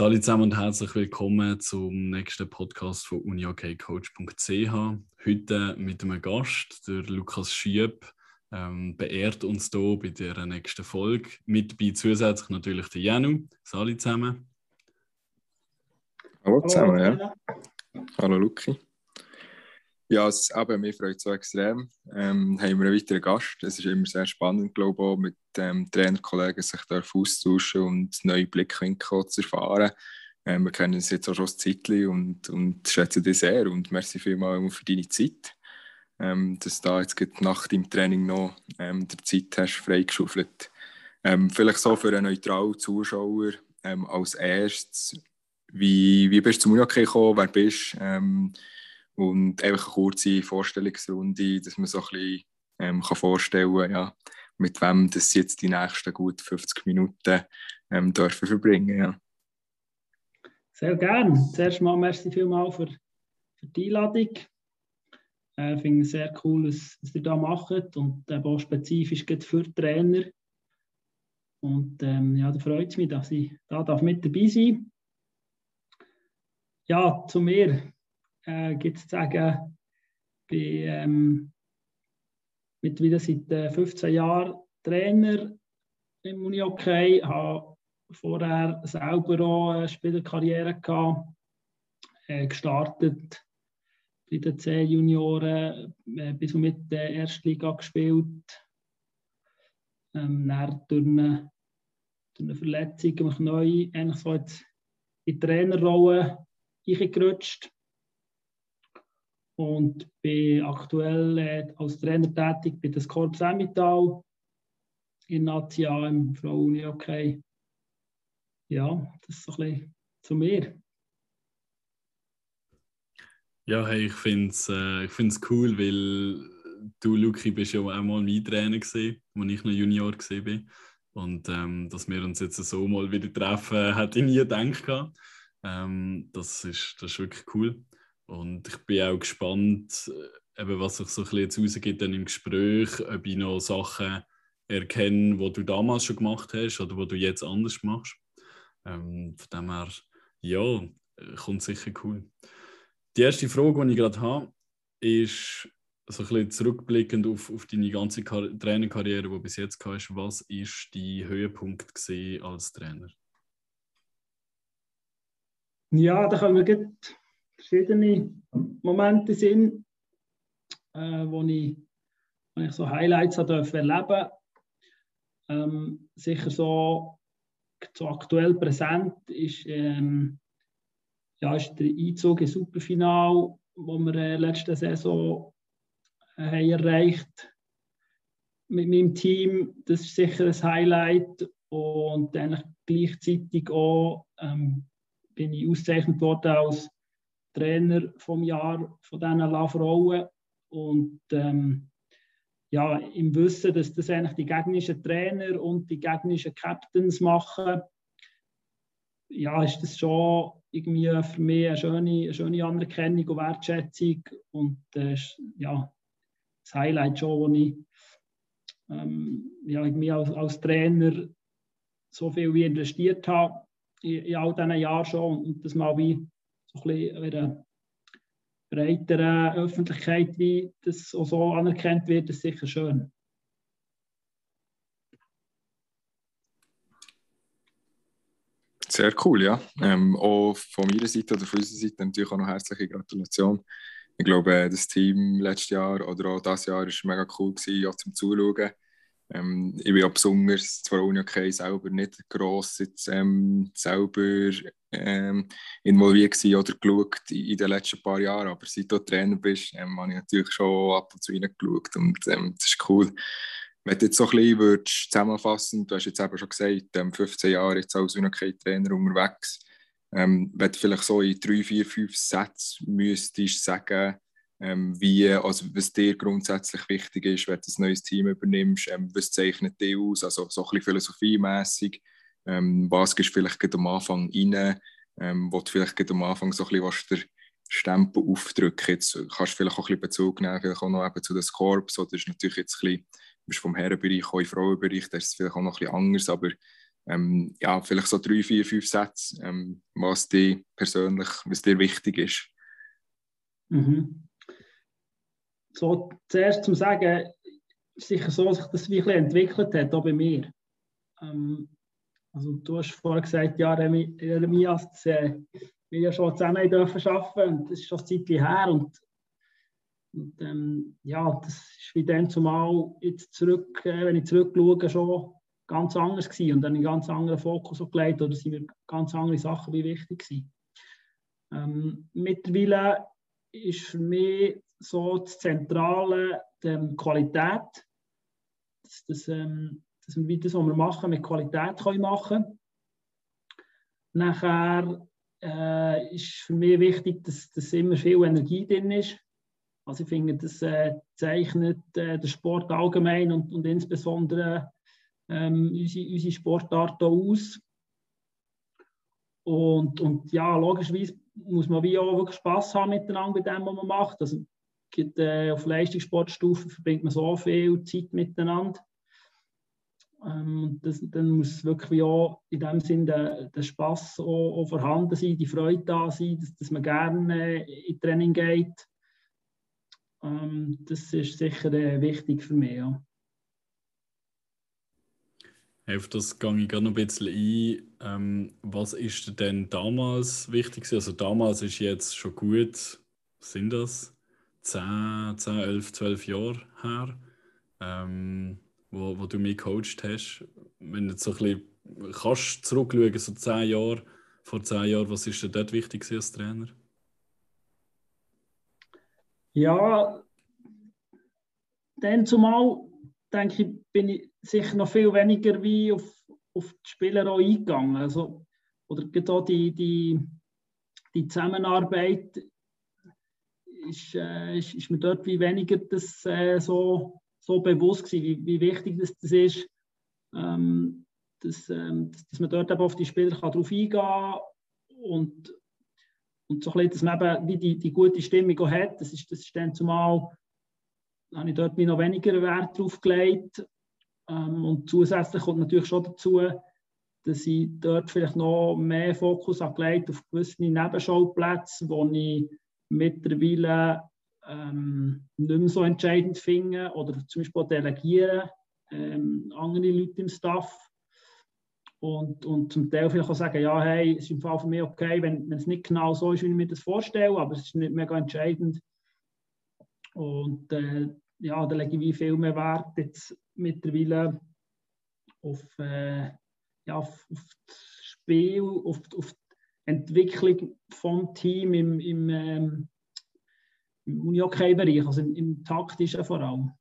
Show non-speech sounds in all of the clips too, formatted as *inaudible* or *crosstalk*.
Hallo zusammen und herzlich willkommen zum nächsten Podcast von uniokcoach.ch. Heute mit einem Gast, der Lukas Schieb, ähm, beehrt uns hier bei der nächsten Folge. Mit dabei zusätzlich natürlich der Janu. Hallo zusammen. Hallo zusammen, ja. Hallo Luki. Ja, es, eben, mich freut es so extrem. Ähm, haben wir einen weiteren Gast. Es ist immer sehr spannend, glaube ich, mit ähm, Trainerkollegen sich austauschen und neue Blickwinkel zu erfahren. Ähm, wir kennen uns jetzt auch schon ein Zeitchen und, und schätzen dich sehr und merci vielmals für deine Zeit. Ähm, dass du da jetzt nach deinem Training noch ähm, der Zeit hast freigeschaufelt. Ähm, vielleicht so für einen neutralen Zuschauer ähm, als erstes, wie, wie bist du zum Unihockey gekommen, wer bist du? Und einfach eine kurze Vorstellungsrunde, dass man so ein bisschen ähm, kann vorstellen ja, mit wem das jetzt die nächsten gut 50 Minuten ähm, dürfen verbringen ja. Sehr gerne. Zuerst mal merci vielmals für, für die Einladung. Äh, ich finde es sehr cool, was, was ihr da macht und eben auch spezifisch für Trainer. Und ähm, ja, da freut es mich, dass ich da darf mit dabei sein Ja, zu mir äh, gibt sagen, bin ähm, mittlerweile seit äh, 15 Jahren Trainer im Unihockey, habe vorher selber auch eine Spielerkarriere gehabt, äh, gestartet bei den C-Junioren, äh, bis und mit der Erstliga gespielt. Ähm, dann durch eine, durch eine Verletzung mich neu eigentlich so in die Trainerrolle eingerutscht und bin aktuell äh, als Trainer tätig bei der Korps Emmental in Nazia im Frauen okay. Ja, das ist so ein bisschen zu mir. Ja, hey, ich finde es äh, cool, weil du, Luki, bist ja auch mal mein Trainer gewesen, als ich noch Junior war. Und ähm, dass wir uns jetzt so mal wieder treffen, hätte ich nie gedacht. Ähm, das, ist, das ist wirklich cool. Und ich bin auch gespannt, äh, eben, was sich so ein bisschen rausgeht dann im Gespräch, ob ich noch Sachen erkenne, die du damals schon gemacht hast oder die du jetzt anders machst. Ähm, von dem her, ja, kommt sicher cool. Die erste Frage, die ich gerade habe, ist so ein bisschen zurückblickend auf, auf deine ganze Trainerkarriere, die du bis jetzt hast. Was war dein Höhepunkt als Trainer? Ja, da können wir verschiedene Momente sind, äh, wo, ich, wo ich so Highlights durfte erleben ähm, Sicher so, so aktuell präsent ist, ähm, ja, ist der Einzug ins Superfinal, wo wir äh, letzte Saison äh, haben erreicht mit meinem Team. Das ist sicher ein Highlight und dann gleichzeitig auch ähm, bin ich ausgezeichnet worden als Trainer vom Jahr von diesen La Und ähm, ja, im Wissen, dass das eigentlich die gegnerischen Trainer und die gegnerischen Captains machen, ja, ist das schon irgendwie für mich eine schöne, eine schöne Anerkennung und Wertschätzung. Und äh, ja, das Highlight schon, wo ich ähm, ja, irgendwie als, als Trainer so viel wie investiert habe in, in all diesen Jahren schon und das mal wie so ein bisschen breiteren Öffentlichkeit, wie das auch so anerkannt wird, ist sicher schön. Sehr cool, ja. Ähm, auch von meiner Seite oder von unserer Seite natürlich auch noch herzliche Gratulation. Ich glaube, das Team letztes Jahr oder auch dieses Jahr war mega cool, gewesen, auch zum Zuschauen. Ähm, ich bin besonders, zwar okay selber nicht gross jetzt, ähm, selber ähm, involviert oder geschaut in, in, den letzten paar Jahren, aber seit du Trainer bist, ähm, habe ich natürlich schon ab und zu reingeschaut und ähm, das ist cool. Wenn du jetzt so ein bisschen würdest zusammenfassen, du hast jetzt eben schon gesagt, 15 ähm, Jahre jetzt als Unihockey-Trainer unterwegs, ähm, wenn du vielleicht so in drei, vier, fünf Sätzen müsstest sagen, ähm, wie, also was dir grundsätzlich wichtig ist, wenn du ein neues Team übernimmst, ähm, was zeichnet dich aus, also so ein bisschen philosophiemässig, ähm, was gehst du vielleicht am Anfang rein, ähm, wo du vielleicht am Anfang so ein bisschen den Stempel aufdrücken? Jetzt kannst du vielleicht auch ein bisschen Bezug nehmen, vielleicht auch noch eben zu den Corps, so, das ist natürlich jetzt ein bisschen, bist vom Herrenbereich auch im Frauenbereich, das ist vielleicht auch noch ein bisschen anders, aber ähm, ja, vielleicht so drei, vier, fünf Sätze, ähm, was dir persönlich, was dir wichtig ist. Mhm. So, zuerst zum Sagen, sicher so, dass sich das wirklich entwickelt hat, auch bei mir. Ähm, also du hast vorhin gesagt, ja, Jeremias, das, äh, wir ja schon zusammen dürfen arbeiten und das ist schon ein Zeit her und, und ähm, ja, das ist wie dann zumal jetzt zurück, äh, wenn ich zurückschaue, schon ganz anders gewesen und dann einen ganz anderen Fokus gelegt oder sind mir ganz andere Sachen wie wichtig gewesen. Ähm, mittlerweile ist für mich so das Zentrale die Qualität, dass, dass, ähm, dass wir das, was wir machen, mit Qualität können machen Nachher äh, ist für mich wichtig, dass, dass immer viel Energie drin ist. Also ich finde, das äh, zeichnet äh, den Sport allgemein und, und insbesondere ähm, unsere, unsere Sportart aus. Und, und ja, logischerweise muss man wie auch wirklich Spass haben miteinander bei dem, was man macht. Also, äh, auf Leistungssportstufe verbringt man so viel Zeit miteinander. Ähm, dann muss wirklich auch in dem Sinn der, der Spass auch, auch, vorhanden sein, die Freude da sein, dass, dass man gerne äh, in Training geht. Ähm, das ist sicher äh, wichtig für mich. Ja. Auf das gehe ich gerne noch ein bisschen ein. Ähm, was ist denn damals wichtig? Also damals ist jetzt schon gut, sind das 10, 10 11, 12 Jahre her, ähm, wo, wo du mich gecoacht hast. Wenn du so ein bisschen kannst zurückschauen, so 10 Jahre, vor 10 Jahren, was ist denn dort wichtig als Trainer? Ja, dann zumal denke ich, bin ich sicher noch viel weniger wie auf, auf die Spieler auch eingegangen. Also, oder auch die, die, die Zusammenarbeit ist, äh, ist, ist, mir dort wie weniger das, äh, so, so bewusst gewesen, wie, wie wichtig das, das ist, ähm, dass, ähm, dass man dort eben auf die Spieler kann drauf eingehen kann und, und so ein bisschen, dass man eben wie die, die gute Stimmung auch hat. Das ist, das ist dann zumal habe ich dort noch weniger Wert drauf gelegt. Ähm, und zusätzlich kommt natürlich schon dazu, dass ich dort vielleicht noch mehr Fokus gelegt auf gewisse Nebenschauplätze, wo ich mittlerweile ähm, nicht mehr so entscheidend finde oder zum Beispiel delegieren ähm, andere Leute im Staff. Und, und zum Teil vielleicht auch sagen, ja, hey, es ist im Fall für mich okay, wenn, wenn es nicht genau so ist, wie ich mir das vorstelle, aber es ist nicht mega entscheidend, und äh, ja, da lege ich viel mehr Wert jetzt mittlerweile auf, äh, ja, auf, auf, das Spiel, auf, auf Entwicklung vom Team im, im, ähm, im Unihockey-Bereich, also im, im taktischen vor allem.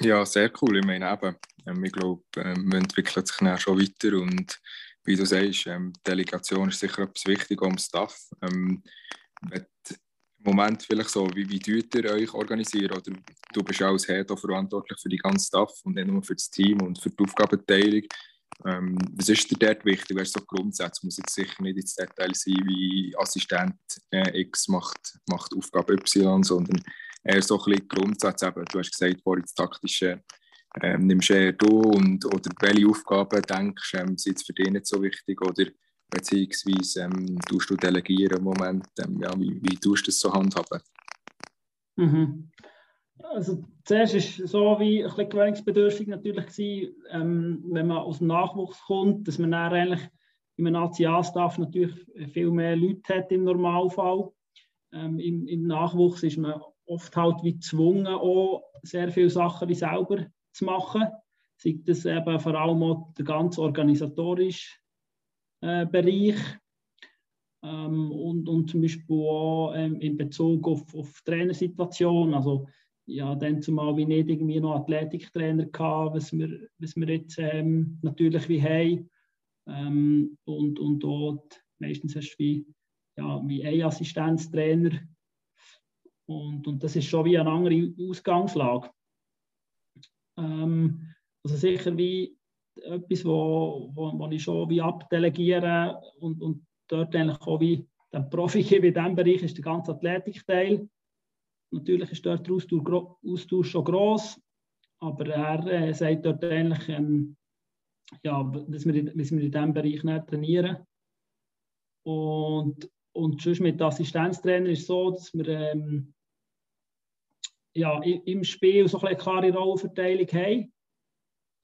Ja, sehr cool. Ich meine eben, ähm, ich glaube, ähm, man entwickelt sich dann schon weiter und wie du sagst, ähm, Delegation ist sicher etwas Wichtiges am Staff. Ähm, Moment vielleicht so, wie, wie tut ihr euch organisieren? Oder du bist ja als Head verantwortlich für die ganze Staff und nicht nur für das Team und für die Aufgabenteilung. Ähm, was ist dir dort wichtig? Wäre so Grundsätze? Muss jetzt sicher nicht ins Detail sein, wie Assistent äh, X macht, macht Aufgabe Y, sondern eher so ein bisschen Grundsätze. Eben, du hast gesagt, vorhin das taktische ähm, nimmst eher du und, oder welche Aufgaben denkst ähm, sind für dich nicht so wichtig oder beziehungsweise ähm, tust du delegieren im Moment, ähm, ja, wie, wie tust du das so handhaben? Mhm. Also zuerst ist so wie ein bisschen gewöhnungsbedürftig natürlich gewesen, ähm, wenn man aus dem Nachwuchs kommt, dass man dann eigentlich im Nationalstaff natürlich viel mehr Leute hat im Normalfall. Ähm, im, im, Nachwuchs ist man oft halt wie gezwungen, auch sehr viele Sachen wie selber zu machen. Sei das eben vor allem auch ganz organisatorische äh, Bereich ähm, und, und zum Beispiel auch ähm, in Bezug auf, auf Trainersituation. Also ja, dann zumal wie nicht irgendwie noch Athletiktrainer gehabt, was wir, was wir jetzt ähm, natürlich wie haben. Ähm, und, und dort meistens hast du wie, ja, wie ein Assistenztrainer. Und, und das ist schon wie eine andere Ausgangslage. Ähm, also sicher wie etwas, wo, wo, wo ich schon wie abdelegiere und, und dort eigentlich auch wie den Profi in diesem Bereich ist der ganze Athletikteil. Natürlich ist dort der Austausch, Austausch schon gross, aber er äh, sagt dort eigentlich, ähm, ja, dass wir, dass wir in diesem Bereich nicht trainieren. Und, und sonst mit Assistenztrainer ist es so, dass wir ähm, ja, im Spiel so eine klare Rollenverteilung haben.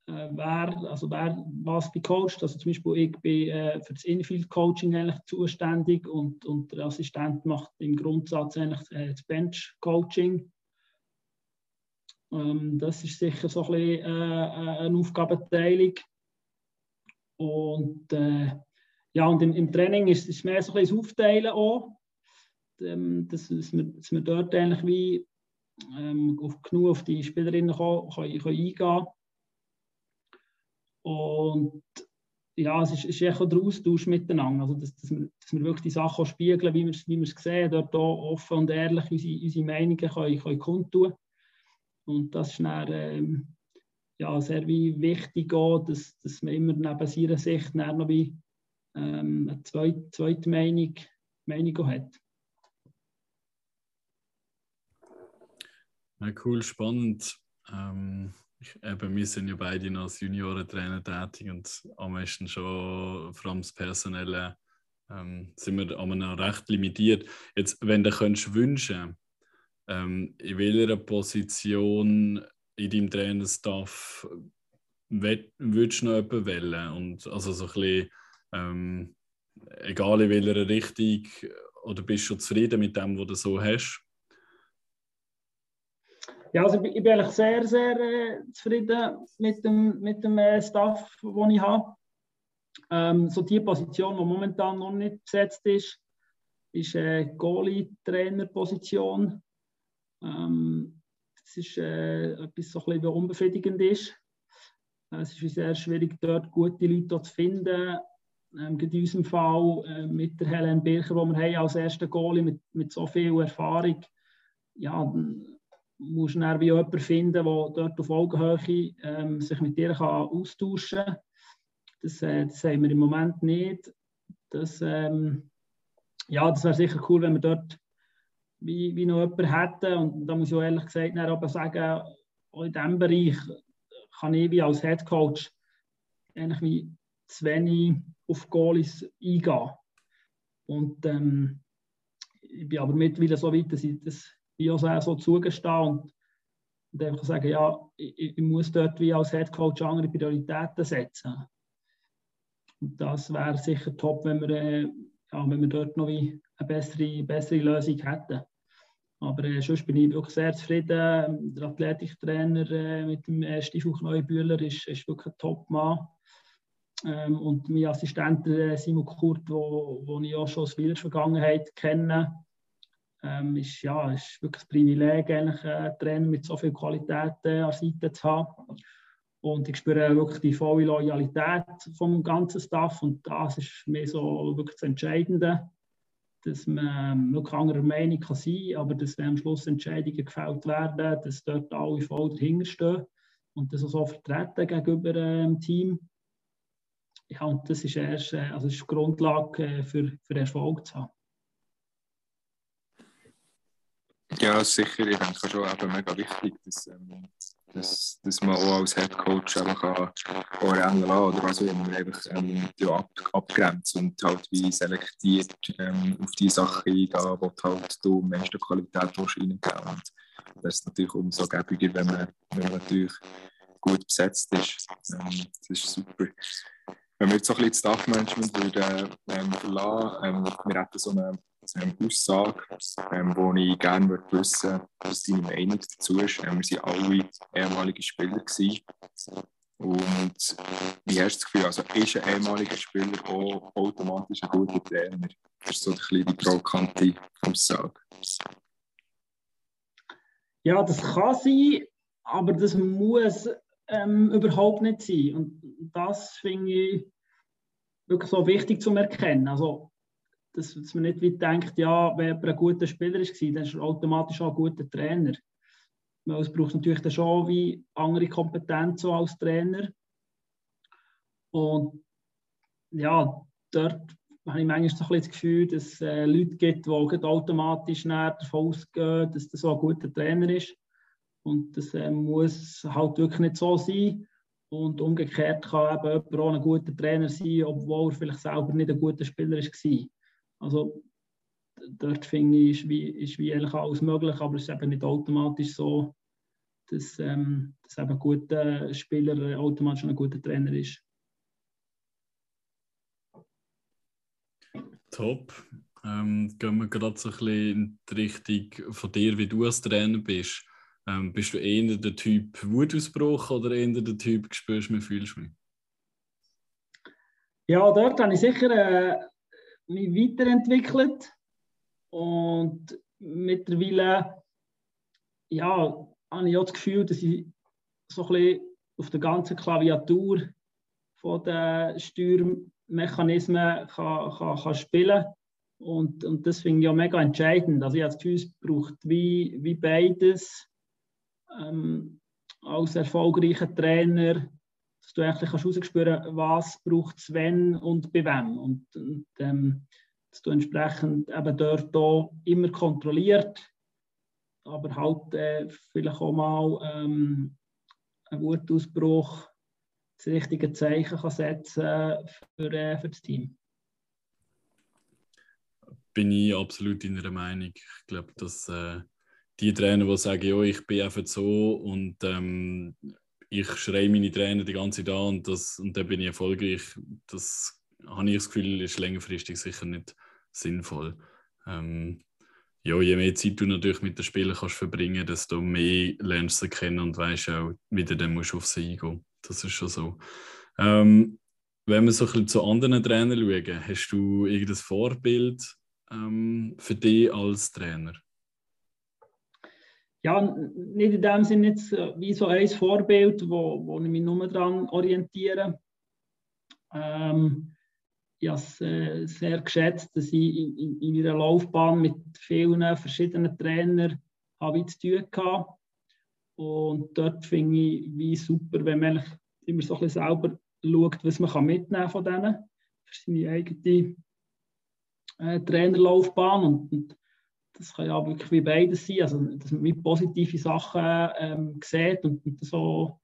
Äh, wer, also wer was becoacht. Also zum Beispiel ich bin äh, für das Infield-Coaching eigentlich zuständig und, und der Assistent macht im Grundsatz eigentlich äh, das Bench-Coaching. Ähm, das ist sicher so ein bisschen äh, äh eine Aufgabenteilung. Und, äh, ja, und im, im, Training ist es mehr so ein bisschen das Aufteilen auch, ähm, dass, dass, wir, dass wir dort eigentlich wie ähm, auf, genug auf die Spielerinnen können, können, können eingehen Und ja, es ist, ist echt der Austausch miteinander, also dass, dass, wir, dass wir wirklich die Sachen spiegeln, wie wir, wie wir es sehen, dort auch offen und ehrlich unsere, unsere Meinungen können, können kundtun. Und das ist dann, ähm, ja, sehr wie wichtig auch, dass, dass man immer neben seiner Sicht noch wie, ähm, eine zweite, zweite Meinung, Meinung hat. Ja, cool, spannend. Ähm, eben, wir sind ja beide noch als Juniorentrainer tätig und am meisten schon, vor allem das Personelle, ähm, sind wir aber noch recht limitiert. Jetzt, wenn du könntest wünschen, ähm, in welcher Position in deinem Trainerstaff würdest du noch jemanden wählen? Und also so ein bisschen, ähm, egal in welcher Richtung, oder bist du zufrieden mit dem, was du so hast? Ja, also ich bin eigentlich sehr, sehr äh, zufrieden mit dem, mit dem äh, Staff, den ich habe. Ähm, so die Position, die momentan noch nicht besetzt ist, ist äh, Goalie-Trainer-Position. Ähm, das ist äh, etwas, so ein bisschen unbefriedigend ist. Äh, es ist sehr schwierig, dort gute Leute zu finden. Ähm, in unserem Fall äh, mit der Helen Bircher, die wir haben als ersten Goalie mit, mit so viel Erfahrung, ja, musst du dann wie jemanden finden, der dort auf Augenhöhe ähm, sich mit dir kann austauschen kann. Das, äh, das haben wir im Moment nicht. Das, ähm, ja, das wäre sicher cool, wenn wir dort wie, wie noch jemanden hätten. Und da muss ich auch ehrlich gesagt aber sagen, auch in diesem Bereich kann ich wie als Head Coach eigentlich wie zu wenig auf Goalies eingehen. Und ähm, ich bin aber mittlerweile so weit, dass ich das wie auch so zugestehe und, und einfach sagen, ja, ich, ich, muss dort wie als Head Coach andere Prioritäten setzen. Und das wäre sicher top, wenn wir, äh, ja, wenn wir dort noch wie eine bessere, bessere Lösung hätten. Aber äh, sonst bin ich wirklich sehr zufrieden. Der Athletiktrainer äh, mit dem äh, Stiefel Neubühler ist, ist wirklich ein Top-Mann. Ähm, und mein Assistent äh, Simon Kurt, wo ich auch schon aus vieler Vergangenheit kenne, ähm, ist, ja, ist wirklich ein Privileg, eigentlich, einen Trainer mit so viel Qualität äh, an der Seite zu haben. Und ich spüre wirklich die volle Loyalität vom ganzen Staff und das ist mich so wirklich das Entscheidende dass man wirklich anderer Meinung kann sein kann, aber dass wenn am Schluss Entscheidungen gefällt werden, dass dort alle voll dahinter stehen und das auch so vertreten gegenüber dem ähm, Team. Ja, und das ist erst, äh, also ist die Grundlage äh, für, für Erfolg zu haben. Ja, sicher. Ich denke schon eben mega wichtig, dass, ähm, dass, dass man auch als Head Coach einfach auch rennen lassen oder also immer einfach ähm, ja, ab, abgrenzt und halt wie selektiert ähm, auf die Sachen eingehen, wo halt du am meisten Qualität reingeben und das ist natürlich umso gäbiger, wenn man, wenn man natürlich gut besetzt ist. Ähm, das ist super. Wenn wir jetzt so ein bisschen das Staff-Management würden, ähm, verlassen, ähm, wir hätten so eine ähm, Aussage, ähm, wo ich gerne würde wissen was deine Meinung dazu ist. Ähm, wir waren alle ehemalige Spieler. Gewesen. Und wie hast du das Gefühl, also ist ein ehemaliger Spieler auch automatisch ein guter Trainer? Das ist so die kleine provokante Aussage. Ja, das kann sein, aber das muss ähm, überhaupt nicht sein. Und das finde ich wirklich so wichtig zu erkennen. Also dass, man nicht wie denkt, ja, wenn jemand ein guter Spieler war, dann ist er automatisch auch ein guter Trainer. Weil es braucht natürlich dann schon wie andere Kompetenzen als Trainer. Und ja, dort habe ich manchmal das Gefühl, dass es äh, Leute gibt, die automatisch davon ausgehen, dass das so ein guter Trainer ist. Und das äh, muss halt wirklich nicht so sein. Und umgekehrt kann eben jemand auch ein guter Trainer sein, obwohl er vielleicht selber nicht ein guter Spieler war. Also dort finde ich, ist wie, ist wie eigentlich alles möglich, aber es ist eben nicht automatisch so, dass, ähm, dass eben ein guter Spieler automatisch ein guter Trainer ist. Top. Ähm, gehen wir gerade so ein bisschen in die Richtung von dir, wie du als Trainer bist. Ähm, bist du eher der Typ Wutausbruch oder eher der Typ spürst du mich, fühlst du mich? Ja, dort habe ich sicher äh, mich weiterentwickelt. Und mittlerweile ja, habe ich auch das Gefühl, dass ich so auf der ganzen Klaviatur von den Steuermechanismen kann, kann, kann spielen. Und, und das finde ich ja mega entscheidend. Also ich habe das Gefühl, es braucht wie, wie beides. Ähm, als erfolgreicher Trainer, dass du eigentlich kannst, was braucht es wenn und bei wem. Und, und ähm, dass du entsprechend eben dort auch immer kontrolliert, aber halt äh, vielleicht auch mal ähm, einen Wutausbruch das richtige Zeichen kann setzen für, äh, für das Team. Bin ich absolut in der Meinung. Ich glaube, dass äh, die Trainer, die sagen, ich bin einfach so und ähm, ich schreie meine Trainer die ganze Zeit an und, das, und dann bin ich erfolgreich, das habe ich das Gefühl, ist längerfristig sicher nicht sinnvoll. Ähm, ja, je mehr Zeit du natürlich mit den Spielern kannst verbringen, desto mehr lernst du sie kennen und weißt auch, wie du dann musst auf sie eingehen. Das ist schon so. Ähm, wenn wir so ein bisschen zu anderen Trainern schauen, hast du irgendein Vorbild ähm, für dich als Trainer? Ja, nicht in dem Sinne jetzt äh, wie so ein Vorbild, wo, wo ich mich nur daran orientiere. Ähm, ich habe es äh, sehr geschätzt, dass ich in, in, in meiner Laufbahn mit vielen verschiedenen Trainern habe zu tun hatte. Und dort finde ich wie super, wenn man immer so ein bisschen selber schaut, was man mitnehmen kann von denen für seine eigene äh, Trainerlaufbahn. Und, und das kann ja wirklich wie beides sein, also dass man mit positive Sachen ähm, sieht und, so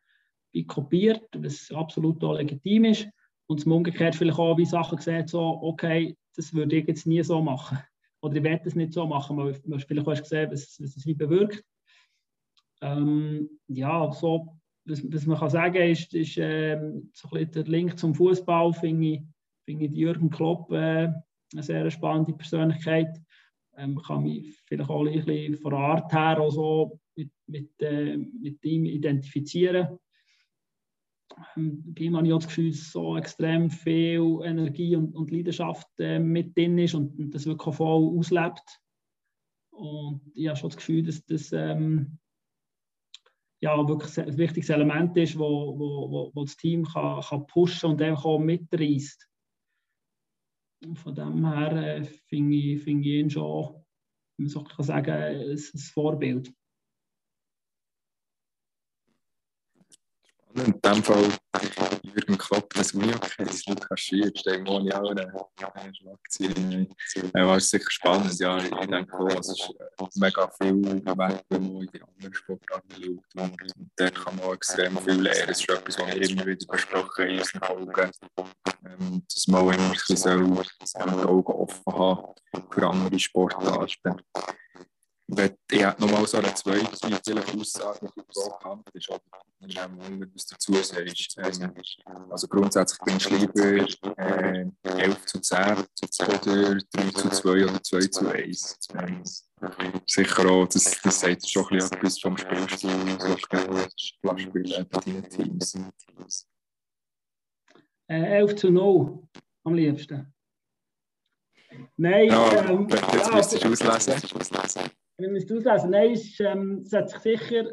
wie kopiert, was absolut auch legitim ist. Und zum Umgekehrt vielleicht auch wie Sachen sieht, so, okay, das würde ich jetzt nie so machen. Oder ich werde es nicht so machen, weil du vielleicht auch gesehen, was, was es wie bewirkt. Ähm, ja, so, was, was, man kann sagen ist, ist ähm, so ein der Link zum Fußball, finde ich, find ich Jürgen Klopp äh, eine sehr spannende Persönlichkeit ähm, kann mich vielleicht auch ein bisschen von der Art her auch so mit, mit, äh, mit ihm identifizieren. Ähm, bei ihm habe ich auch das Gefühl, dass so extrem viel Energie und, und Leidenschaft äh, mit drin ist und, und das wirklich voll auslebt. Und ich habe schon das Gefühl, dass das ähm, ja, wirklich ein wichtiges Element ist, wo, wo, wo, wo das Team kann, kann pushen und einfach auch mitreißt. Von dem her äh, finde ich, find ich ihn schon, wenn man so kann sagen, ein, ein Vorbild. In dem Fall Jürgen Klopp, das Uni-Case, Lukas Schiert, irgendwo in allen Schlagzeilen. Äh, war sicher spannend, ja. Ich denke es ist mega viel weg, wenn man in die anderen Sportarten schaut. Und dort kann man auch extrem viel lernen. Es ist etwas, was wir immer wieder besprochen haben in unseren Folgen. Ähm, dass man auch immer ein bisschen die Augen offen haben für andere Sportarten ich habe nochmal so eine zweite Aussage, die du bekannt ist, oder wenn was dazu sagst. Ähm, also grundsätzlich bin ich lieber äh, 11 zu 10 oder 3 zu 2 oder 2 zu 1. Ähm, sicher auch, das, das sagt schon ein bisschen etwas vom Spielstil, so Spielen bei deinen Teams. Äh, 11 zu 0 am liebsten. Nein, ja, ähm, jetzt ja, müsstest du auslesen wenn wir es auslesen, nein, es, ähm, hat sich sicher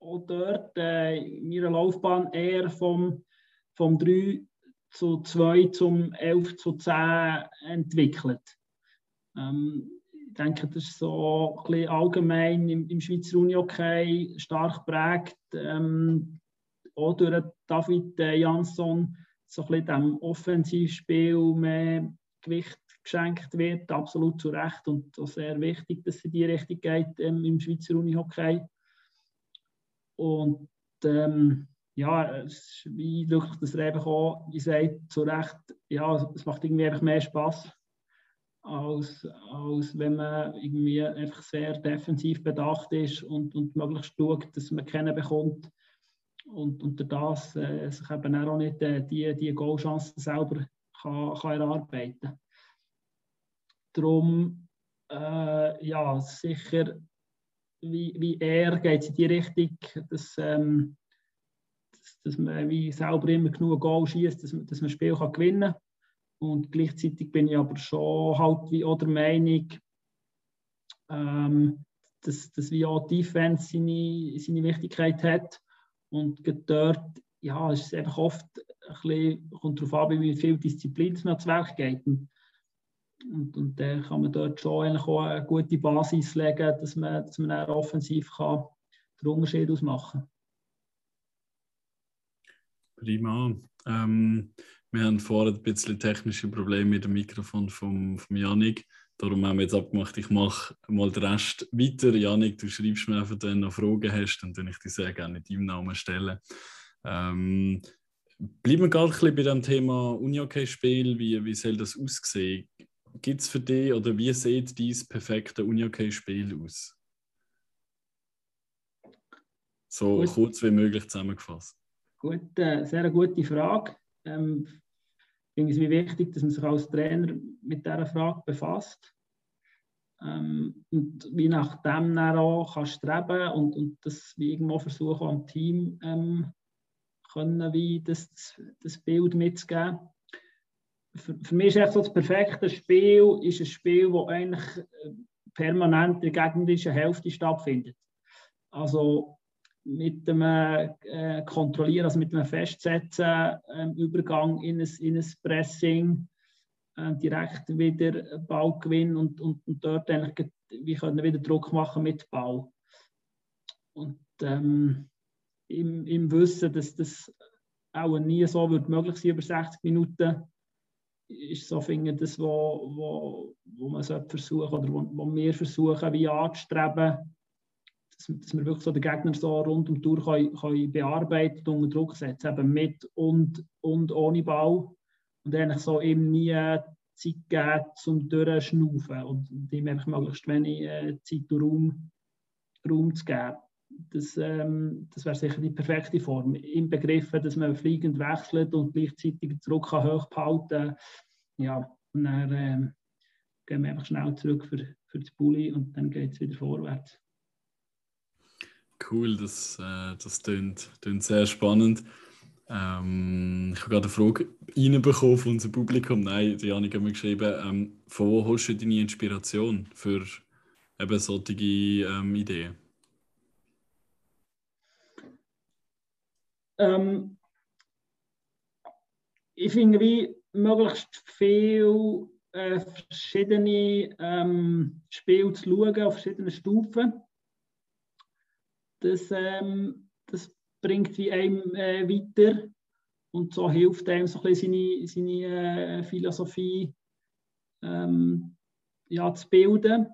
auch dort äh, in meiner Laufbahn eher vom, vom 3 zu 2 zum 11 zu 10 entwickelt. Ähm, ich denke, das ist so ein bisschen allgemein im, im Schweizer Uni-Hockey stark geprägt. Ähm, auch durch David äh, Jansson so ein dem Offensivspiel mehr Gewicht geschenkt wird, absolut zu Recht und auch sehr wichtig, dass es in die Richtung geht ähm, im Schweizer Uni-Hockey. Und ähm, ja, wie Lukas das eben auch gesagt, zu Recht, ja, es macht irgendwie einfach mehr Spaß, als, als wenn man irgendwie einfach sehr defensiv bedacht ist und, und möglichst schaut, dass man kennen bekommt und unter das äh, sich eben auch nicht äh, die, die Goalchancen selber kann, kann erarbeiten. Darum, äh, ja, sicher, wie, wie er geht es in die Richtung, dass, ähm, dass, dass, man wie selber immer genug Goal schießt, dass, dass man das Spiel kann gewinnen kann. Und gleichzeitig bin ich aber schon halt wie auch der Meinung, ähm, dass, dass wie auch die Defense seine, seine Wichtigkeit hat. Und dort ja, ist es einfach oft ein bisschen, kommt darauf an, wie viel Disziplin es noch zu Werk geht. Und, und, und dann kann man dort schon eigentlich auch eine gute Basis legen, dass man, dass man dann offensiv kann den Unterschied ausmachen kann. Prima. Ähm, wir haben vorher ein bisschen technische Probleme mit dem Mikrofon von vom Janik. Darum haben wir jetzt abgemacht, ich mache mal den Rest weiter. Janik, du schreibst mir einfach, wenn du noch Fragen hast, dann würde ich die sehr gerne in deinem Namen stellen. Ähm, bleiben wir gerade ein bisschen bei dem Thema Unihockey-Spiel. Wie, wie soll das aussehen? Gibt es für dich oder wie sieht dieses perfekte Unihockey-Spiel aus? So Gut. kurz wie möglich zusammengefasst. Gut, äh, sehr gute Frage. Ähm, ich finde es wichtig, dass man sich als Trainer mit dieser Frage befasst. Ähm, und wie nach dem dann auch kann streben und, und das wie irgendwo versuchen, am Team ähm, können, wie das, das Bild mitzugeben. Für, für mich ist so das perfekte Spiel ist ein Spiel, das eigentlich äh, permanent in der gegnerischen Hälfte stattfindet. Also mit dem äh, Kontrollieren, also mit dem Festsetzen, äh, Übergang in ein, in ein Pressing, äh, direkt wieder Ballgewinn und, und, und dort eigentlich, wir können wieder Druck machen mit Ball. Und ähm, im, im Wissen, dass das auch nie so wird möglich sein über 60 Minuten, ist so finde das, wo, wo, wo man versuchen oder wo, wo wir versuchen, wie anzustreben, dass, dass wir wirklich so den Gegner so rund um die Tour können, können bearbeiten und unter Druck setzen, eben mit und, und ohne Ball. Und eigentlich so eben nie Zeit geben zum Durchschnaufen und ihm einfach möglichst wenig äh, Zeit und Raum, Raum zu geben das, ähm, das wäre sicher die perfekte Form. Im Begriff, dass man fliegend wechselt und gleichzeitig kann hoch behalten Ja, und dann ähm, gehen wir einfach schnell zurück für, für das Bulli und dann geht es wieder vorwärts. Cool, das, äh, das klingt, klingt sehr spannend. Ähm, ich habe gerade eine Frage reinbekommen von unserem Publikum. Nein, die Janik hat mir geschrieben, ähm, von wo holst du deine Inspiration für eben solche ähm, Ideen? Ähm, ich finde, wie möglichst viel äh, verschiedene ähm, Spiele zu schauen auf verschiedenen Stufen. Das, ähm, das bringt wie einem äh, weiter und so hilft einem so ein bisschen seine, seine äh, Philosophie ähm, ja, zu bilden.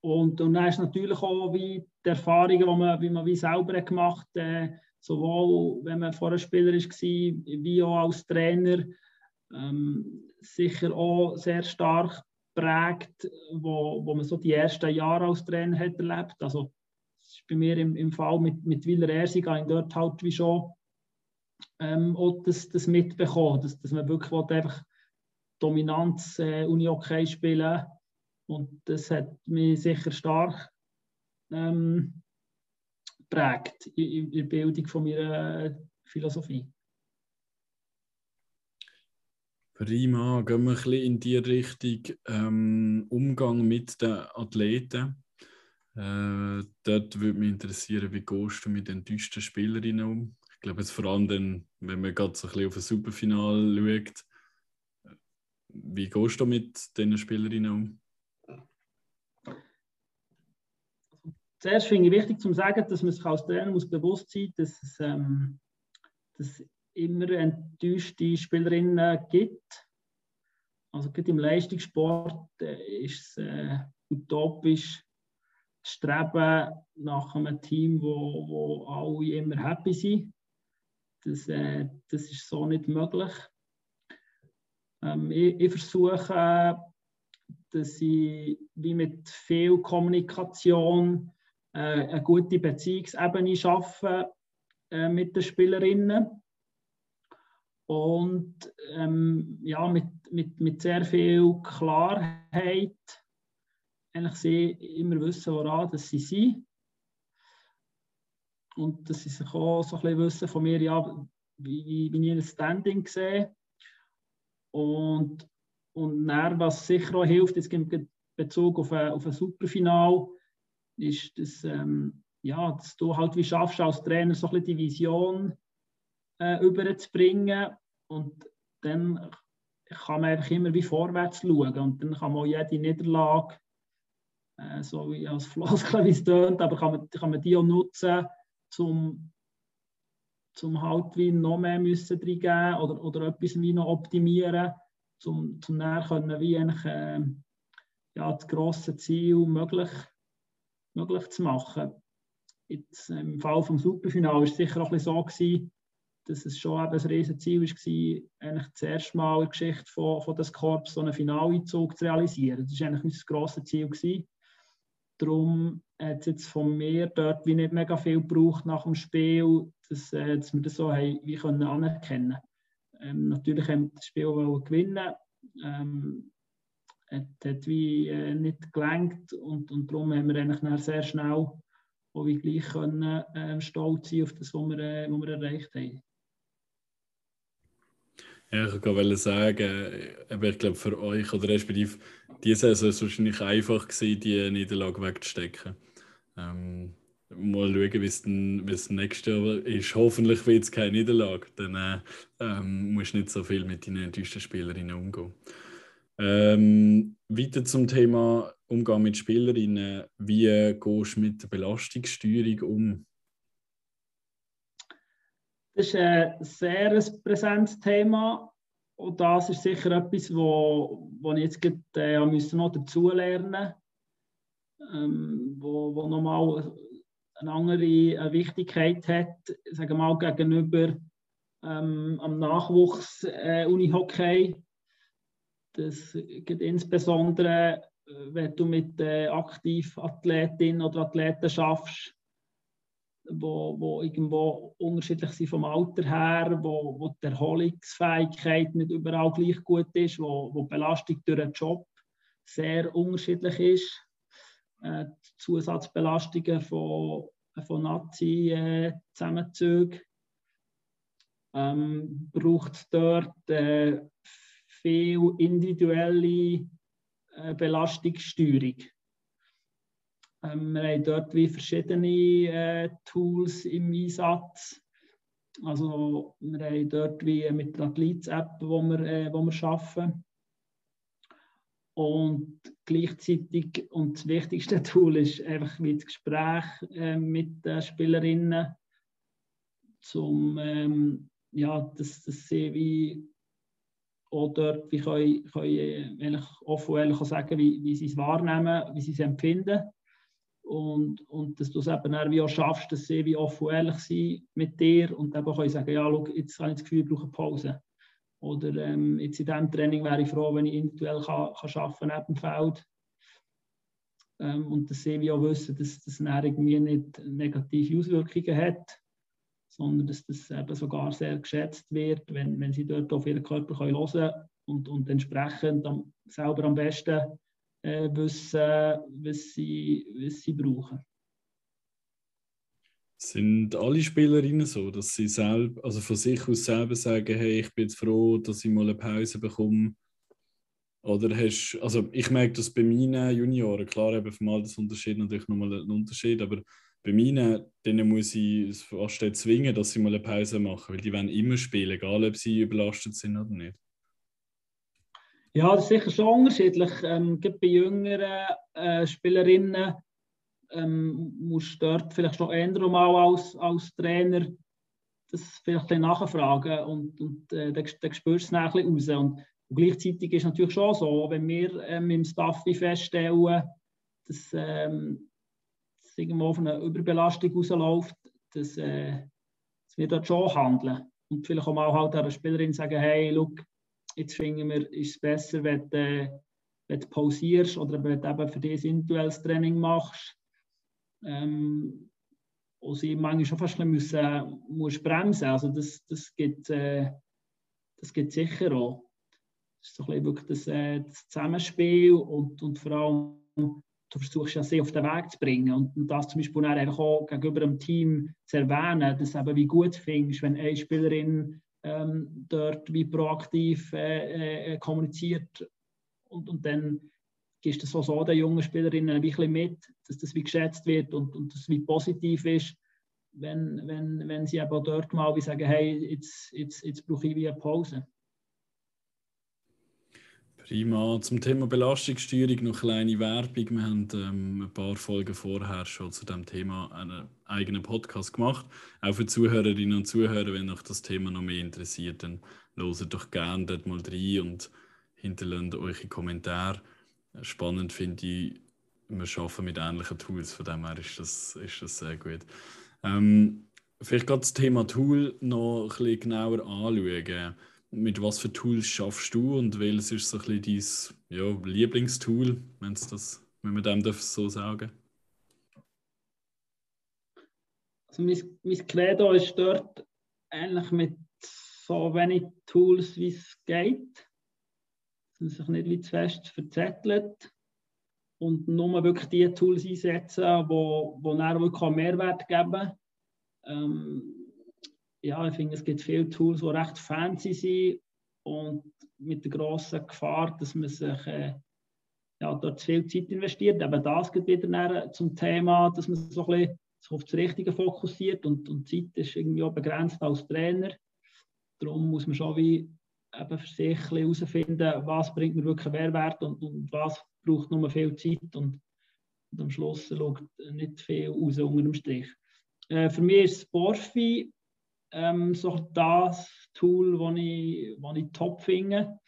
Und, und dann ist natürlich auch wie die Erfahrungen, die man, wie man wie selber gemacht hat, äh, sowohl wenn man vorher Spieler war, wie auch als Trainer, ähm, sicher auch sehr stark prägt, wo, wo man so die ersten Jahre als Trainer hat erlebt. Also das ist bei mir im, im Fall mit, mit Willer Ersig, ich dort halt wie schon ähm, auch das, das mitbekommen, dass, dass man wirklich einfach Dominanz äh, Uni-Hockey spielen und das hat mich sicher stark ähm, prägt in, der Bildung von meiner Philosophie. Prima, gehen wir ein bisschen in die Richtung ähm, Umgang mit den Athleten. Äh, dort würde mich interessieren, wie gehst du mit enttäuschten Spielerinnen um? Ich glaube jetzt vor allem, wenn man gerade so ein bisschen auf ein Superfinal schaut, wie gehst du mit diesen Spielerinnen um? Zuerst finde ich wichtig zu sagen, dass man sich als Trainer muss bewusst sein muss, dass es ähm, dass immer enttäuschte Spielerinnen gibt. Also gerade im Leistungssport äh, ist es äh, utopisch, zu streben nach einem Team, wo, wo alle immer happy sind. Das, äh, das ist so nicht möglich. Ähm, ich, ich, versuche, dass ich wie mit viel Kommunikation eine gute Beziehungsebene schaffe äh, mit den Spielerinnen. Und ähm, ja, mit, mit, mit sehr viel Klarheit eigentlich sie immer wissen, woran dass sie sind. Und dass sie sich auch so ein bisschen wissen von mir, ja, wie, wie ich ein Standing sehe. Und, und dann, was sicher auch hilft, jetzt in Bezug auf ein, auf ein Superfinal, ist, dass, ähm, ja, dass du halt wie schaffst, als Trainer so ein die Vision äh, überzubringen. Und dann kann man einfach immer wie vorwärts schauen. Und dann kann man jede Niederlage, äh, so wie als *laughs* Floskel, wie es tönt, aber kann man, kann man die auch nutzen, um zum halt wie noch mehr müssen reingeben oder, oder etwas wie noch optimieren, um näher können wie eigentlich, äh, ja, das grosse Ziel möglich, möglich zu machen. Jetzt, äh, Im Fall des Superfinals war es sicher auch ein so, gewesen, dass es schon eben ein riesen Ziel war, eigentlich das erste Mal in der Geschichte von, von des Korps so einen Finaleinzug zu realisieren. Das war eigentlich unser grosses Ziel. Gewesen. Darum hat es jetzt von mir dort wie nicht mega viel gebraucht nach dem Spiel, dass, äh, dass wir das so haben, wie können anerkennen ähm, Natürlich haben wir das Spiel gewinnen. Ähm, hat, hat wie äh, nicht gelenkt und, und darum haben wir eigentlich sehr schnell auch wie gleich können, äh, stolz sein auf das, was wir, äh, was wir erreicht haben. Ja, ich wollte sagen, aber ich glaube für euch oder respektive diese Saison ist es wahrscheinlich einfach gewesen, die Niederlage wegzustecken. Ähm, mal schauen, wie es, es nächstes Jahr ist. Hoffentlich wird es keine Niederlage, dann äh, ähm, musst du nicht so viel mit deinen enttäuschten Spielerinnen umgehen. Ähm, weiter zum Thema Umgang mit Spielerinnen. Wie gehst du mit der Belastungssteuerung um? Das ist ein sehr präsentes Thema. Und das ist sicher etwas, wo, wo ich jetzt gerade, äh, noch dazulernen ähm, wo, wo nochmal eine andere eine Wichtigkeit hat, sagen wir mal, gegenüber ähm, am Nachwuchs äh, Unihockey. Das geht insbesondere, äh, wenn du mit äh, Aktivathletinnen oder Athleten schaffst, wo, wo irgendwo unterschiedlich sind vom Alter her, wo, wo die Erholungsfähigkeit nicht überall gleich gut ist, wo, wo die Belastung durch den Job sehr unterschiedlich ist. Äh, Zusatzbelastungen von, von Nazi-Zusammenzügen. Ähm, braucht es dort äh, viel individuelle äh, Belastungssteuerung. Ähm, wir haben dort wie verschiedene äh, Tools im Einsatz. Also wir haben dort wie mit der Athletes-App, wo wir, äh, wo wir arbeiten. Und gleichzeitig, und das wichtigste *laughs* Tool ist einfach wie das Gespräch äh, mit den Spielerinnen, zum, ähm, ja, dass, dass sie wie dort wie können, können äh, offen ehrlich sagen, wie, wie sie es wahrnehmen, wie sie es empfinden und, und dass du es eben auch, wie auch schaffst, dass sie wie offen ehrlich sind mit dir und eben können sagen, ja, schau, jetzt habe ich das Gefühl, ich brauche Pause. Oder ähm, jetzt in diesem Training wäre ich froh, wenn ich individuell kann, kann arbeiten neben dem Feld. Ähm, und dass sie wie auch wissen, dass das irgendwie nicht negative Auswirkungen hat, sondern dass das eben sogar sehr geschätzt wird, wenn, wenn sie dort auf ihren Körper hören können und, und entsprechend am, selber am besten äh, wissen, was sie, was sie brauchen. Sind alle Spielerinnen so, dass sie selber, also von sich aus selber sagen, hey, ich bin jetzt froh, dass ich mal eine Pause bekomme? Oder hast also ich merke das bei meinen Junioren, klar, eben vom Altersunterschied natürlich nochmal ein Unterschied, aber bei meinen, denen muss ich fast zwingen, dass sie mal eine Pause machen, weil die wollen immer spielen, egal ob sie überlastet sind oder nicht. Ja, das ist sicher schon unterschiedlich. Ähm, bei jüngeren äh, Spielerinnen ähm, musst du dort vielleicht noch eher mal als, als Trainer das vielleicht nachfragen und, und äh, dann, dann spürst du es ein raus. Und, und, gleichzeitig ist es natürlich schon so, wenn wir ähm, im Staff feststellen, dass ähm, es irgendwo auf eine Überbelastung rausläuft, dass, äh, dass wir dort schon handeln. Und vielleicht auch mal halt einer Spielerin sagen, hey, look, jetzt finden wir, ist es besser, wenn du, äh, wenn du pausierst oder wenn du eben für dich ein individuelles Training machst. Ähm, und sie manchmal schon fast ein bisschen müssen, muss bremsen Also das, das, gibt, äh, das gibt sicher auch. Das ist so ein bisschen wirklich das, äh, das Zusammenspiel und, und vor allem du versuchst ja sie auf den Weg zu bringen und, und das zum Beispiel dann einfach auch gegenüber dem Team zu erwähnen, dass eben wie gut findest, wenn eine Spielerin ähm, dort wie proaktiv äh, äh, kommuniziert und, und dann gibst du so, so den jungen Spielerinnen ein bisschen mit, dass das wie geschätzt wird und, und das wie positiv ist, wenn, wenn, wenn sie aber dort mal wie sagen, hey, jetzt, jetzt, jetzt brauche ich wie eine Pause. Prima. Zum Thema Belastungssteuerung noch eine kleine Werbung. Wir haben ähm, ein paar Folgen vorher schon zu dem Thema einen eigenen Podcast gemacht. Auch für Zuhörerinnen und Zuhörer, wenn euch das Thema noch mehr interessiert, dann loset doch gerne dort mal rein und hinterlasst eure Kommentare. Spannend finde ich, wir arbeiten mit ähnlichen Tools, von dem her ist das, ist das sehr gut. Ähm, vielleicht gerade das Thema Tool noch ein bisschen genauer anschauen mit was für Tools schaffst du und welches ist so ein bisschen dein ja, Lieblingstool, das, wenn man dem darf so sagen also mein, mein Credo ist dort eigentlich mit so wenig Tools, wie es geht. Dass sich nicht wie zu fest verzettelt und nur wirklich die Tools einsetzen, die wo, wo wirklich Mehrwert geben. Ähm, ja, ich finde, es gibt viele Tools, die recht fancy sind und mit der grossen Gefahr, dass man sich äh, ja, dort viel Zeit investiert. Aber das geht wieder zum Thema, dass man so ein bisschen auf das Richtige fokussiert und, und Zeit ist irgendwie auch begrenzt als Trainer. Darum muss man schon wie eben für sich herausfinden, was bringt mir wirklich Mehrwert und, und was braucht nur viel Zeit und, und am Schluss schaut nicht viel raus unter dem Strich. Äh, für mich ist Sporfi ähm, so das Tool, das ich, das ich top finde.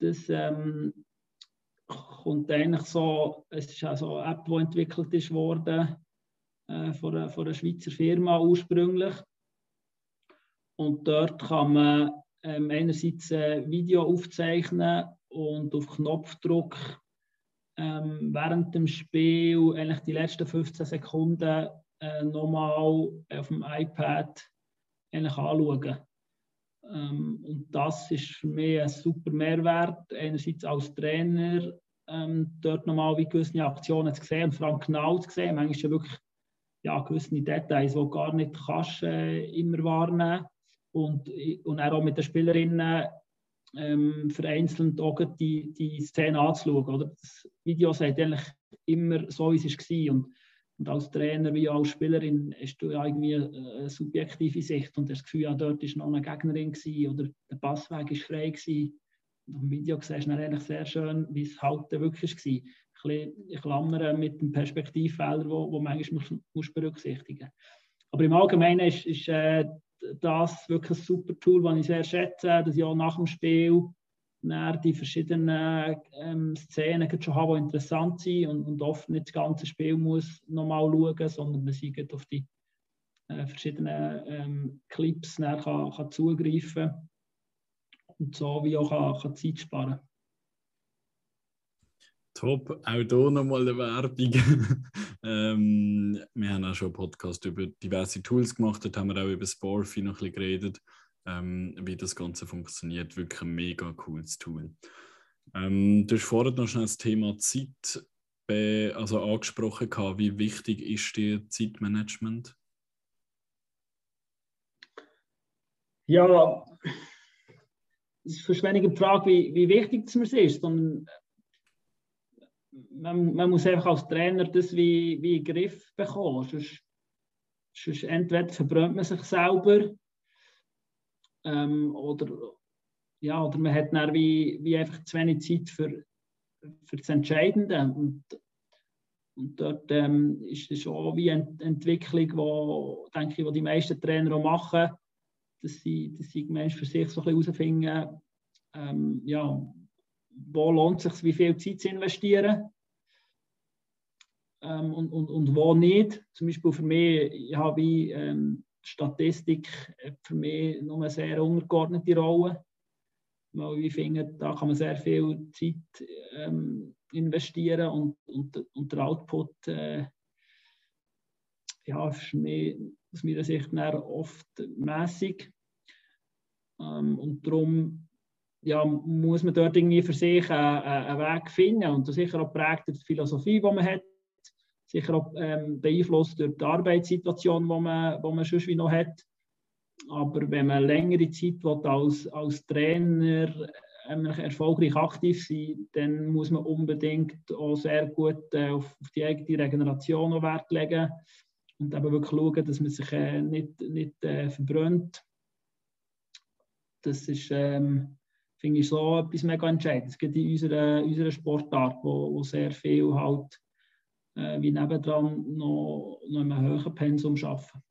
Das ähm, kommt eigentlich so, es ist also eine App, die entwickelt ist worden äh, von, einer, von einer Schweizer Firma ursprünglich. Und dort kann man ähm, einerseits ein Video aufzeichnen und auf Knopfdruck ähm, während dem Spiel eigentlich die letzten 15 Sekunden äh, nochmal auf dem iPad eigentlich anschauen. Ähm, und das ist für mich ein super Mehrwert, einerseits als Trainer, ähm, dort nochmal wie gewisse Aktionen zu sehen und vor allem genau zu sehen. Manchmal ja wirklich ja, gewisse Details, die gar nicht kannst, äh, immer wahrnehmen und, und auch mit den Spielerinnen ähm, vereinzelt auch die, die Szene anzuschauen. Oder? Das Video sagt eigentlich immer so, wie es war. Und als Trainer wie als Spielerin hast du ja irgendwie eine subjektive Sicht und das Gefühl, ja, dort war noch eine Gegnerin gewesen, oder der Passweg war frei. Gewesen. Im Video siehst du eigentlich sehr schön, wie es halt wirklich war. Ein bisschen Klammern mit dem Perspektivfehler, wo, wo manchmal musst berücksichtigen Aber im Allgemeinen ist, ist äh, das wirklich ein super Tool, das ich sehr schätze, dass ich auch nach dem Spiel die verschiedenen ähm, Szenen schon haben, die interessant sind und, und oft nicht das ganze Spiel muss nochmal schauen, sondern man sieht auf die äh, verschiedenen ähm, Clips kann, kann zugreifen und so wie auch kann, kann Zeit sparen. Top, auch hier nochmal eine Werbung. *laughs* ähm, wir haben auch schon einen Podcast über diverse Tools gemacht, dort haben wir auch über Sporfi noch ein bisschen geredet ähm, wie das Ganze funktioniert. Wirklich ein mega cooles Tool. Ähm, du hast vorhin noch schnell das Thema Zeit also angesprochen. Gehabt. Wie wichtig ist dir Zeitmanagement? Ja, es ist weniger die Frage, wie, wie wichtig es mir ist, sondern man, man, muss einfach als Trainer das wie, wie in den Griff bekommen. Sonst sonst entweder verbrennt man sich selber ähm, oder, ja, oder man hat dann wie, wie einfach zu wenig Zeit für, für das Entscheidende. Und, und dort ähm, ist es schon wie eine Entwicklung, wo, denke ich, wo die meisten Trainer auch machen, dass sie, dass sie für sich so ein bisschen herausfinden, ähm, ja, wo lohnt es sich, wie viel Zeit zu investieren ähm, und, und, und wo nicht. Zum Beispiel für mich, ich habe ähm, Statistik für mich nur eine sehr untergeordnete Rolle. Weil ich finde, da kann man sehr viel Zeit ähm, investieren und, und, und der Output äh, ja, ist mich aus meiner Sicht oft mäßig. Ähm, und darum ja, muss man dort irgendwie für sich einen, einen Weg finden. Und sicher auch prägt die Philosophie, die man hat, sicher auch ähm, beeinflusst durch die Arbeitssituation, die man, die man sonst wie noch hat. Aber wenn man längere Zeit als, als Trainer ähm, erfolgreich aktiv sein dann muss man unbedingt auch sehr gut äh, auf, auf, die eigene Regeneration Wert legen und eben wirklich schauen, dass man sich äh, nicht, nicht äh, verbrennt. Das ist, ähm, finde ich, so etwas mega entscheidend. Es gibt in unserer, unserer Sportart, wo, wo sehr viel halt äh, wie nebendran noch, noch in einem höheren Pensum arbeiten.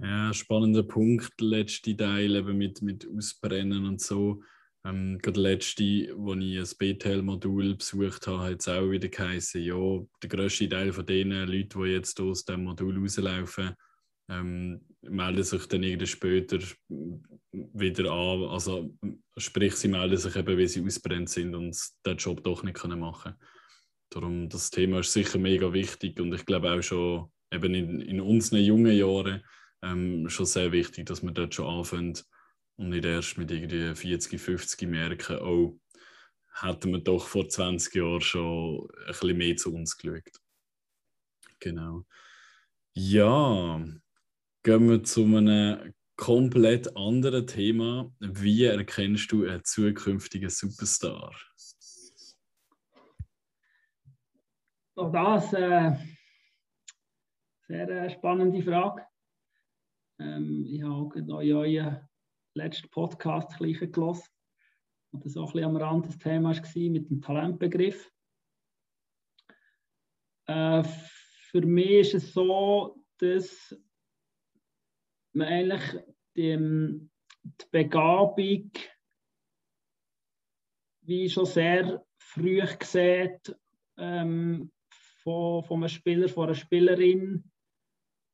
Ja, spannender Punkt, letzte Teil eben mit, mit Ausbrennen und so. Ähm, gerade letzte, wo ich ein BTL-Modul besucht habe, hat es auch wieder geheißen, ja, der grösste Teil von den Leuten, die jetzt aus dem Modul rauslaufen, ähm, melden sich dann irgendwie später wieder an. Also sprich, sie melden sich eben, weil sie ausbrennt sind und den Job doch nicht können machen können. Darum, das Thema ist sicher mega wichtig und ich glaube auch schon eben in, in unseren jungen Jahren ähm, schon sehr wichtig, dass wir dort schon anfangen und nicht erst mit irgendwie 40, 50 merken, oh, hätten wir doch vor 20 Jahren schon ein bisschen mehr zu uns geschaut. Genau. Ja, gehen wir zu einem komplett anderen Thema. Wie erkennst du einen zukünftigen Superstar? Auch das äh, sehr äh, spannende Frage. Ähm, ich habe auch in euren letzten Podcast gleich gelesen, wo das auch ein bisschen am Rand des Themas war mit dem Talentbegriff. Äh, für mich ist es so, dass man eigentlich die, die Begabung wie schon sehr früh sieht, ähm, von, von einem Spieler, von einer Spielerin.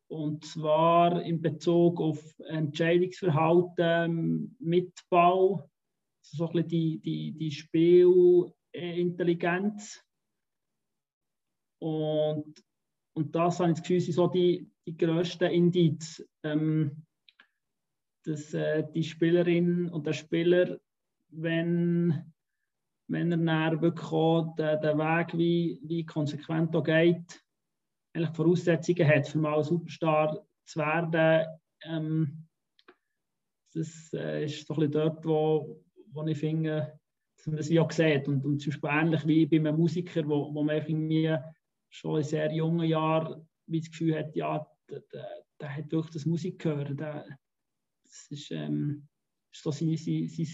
Und zwar in Bezug auf Entscheidungsverhalten mit Ball, so ein bisschen die, die, die Spielintelligenz. Und, und das habe ich das Gefühl, sind so die, die grössten Indizien, ähm, dass äh, die Spielerin und der Spieler, wenn wenn er dann wirklich auch den, den Weg wie, wie konsequent geht, eigentlich Voraussetzungen hat, für mal ein Superstar zu werden. Ähm, das äh, ist so ein bisschen dort, wo, wo ich finde, dass man das auch sieht. Und, und zum Beispiel ähnlich wie bei einem Musiker, wo, wo man irgendwie schon in sehr jungen Jahren wie das Gefühl hat, ja, der, der, der hat wirklich das Musik gehört. Der, das ist, ähm, ist so sein, sein, sein,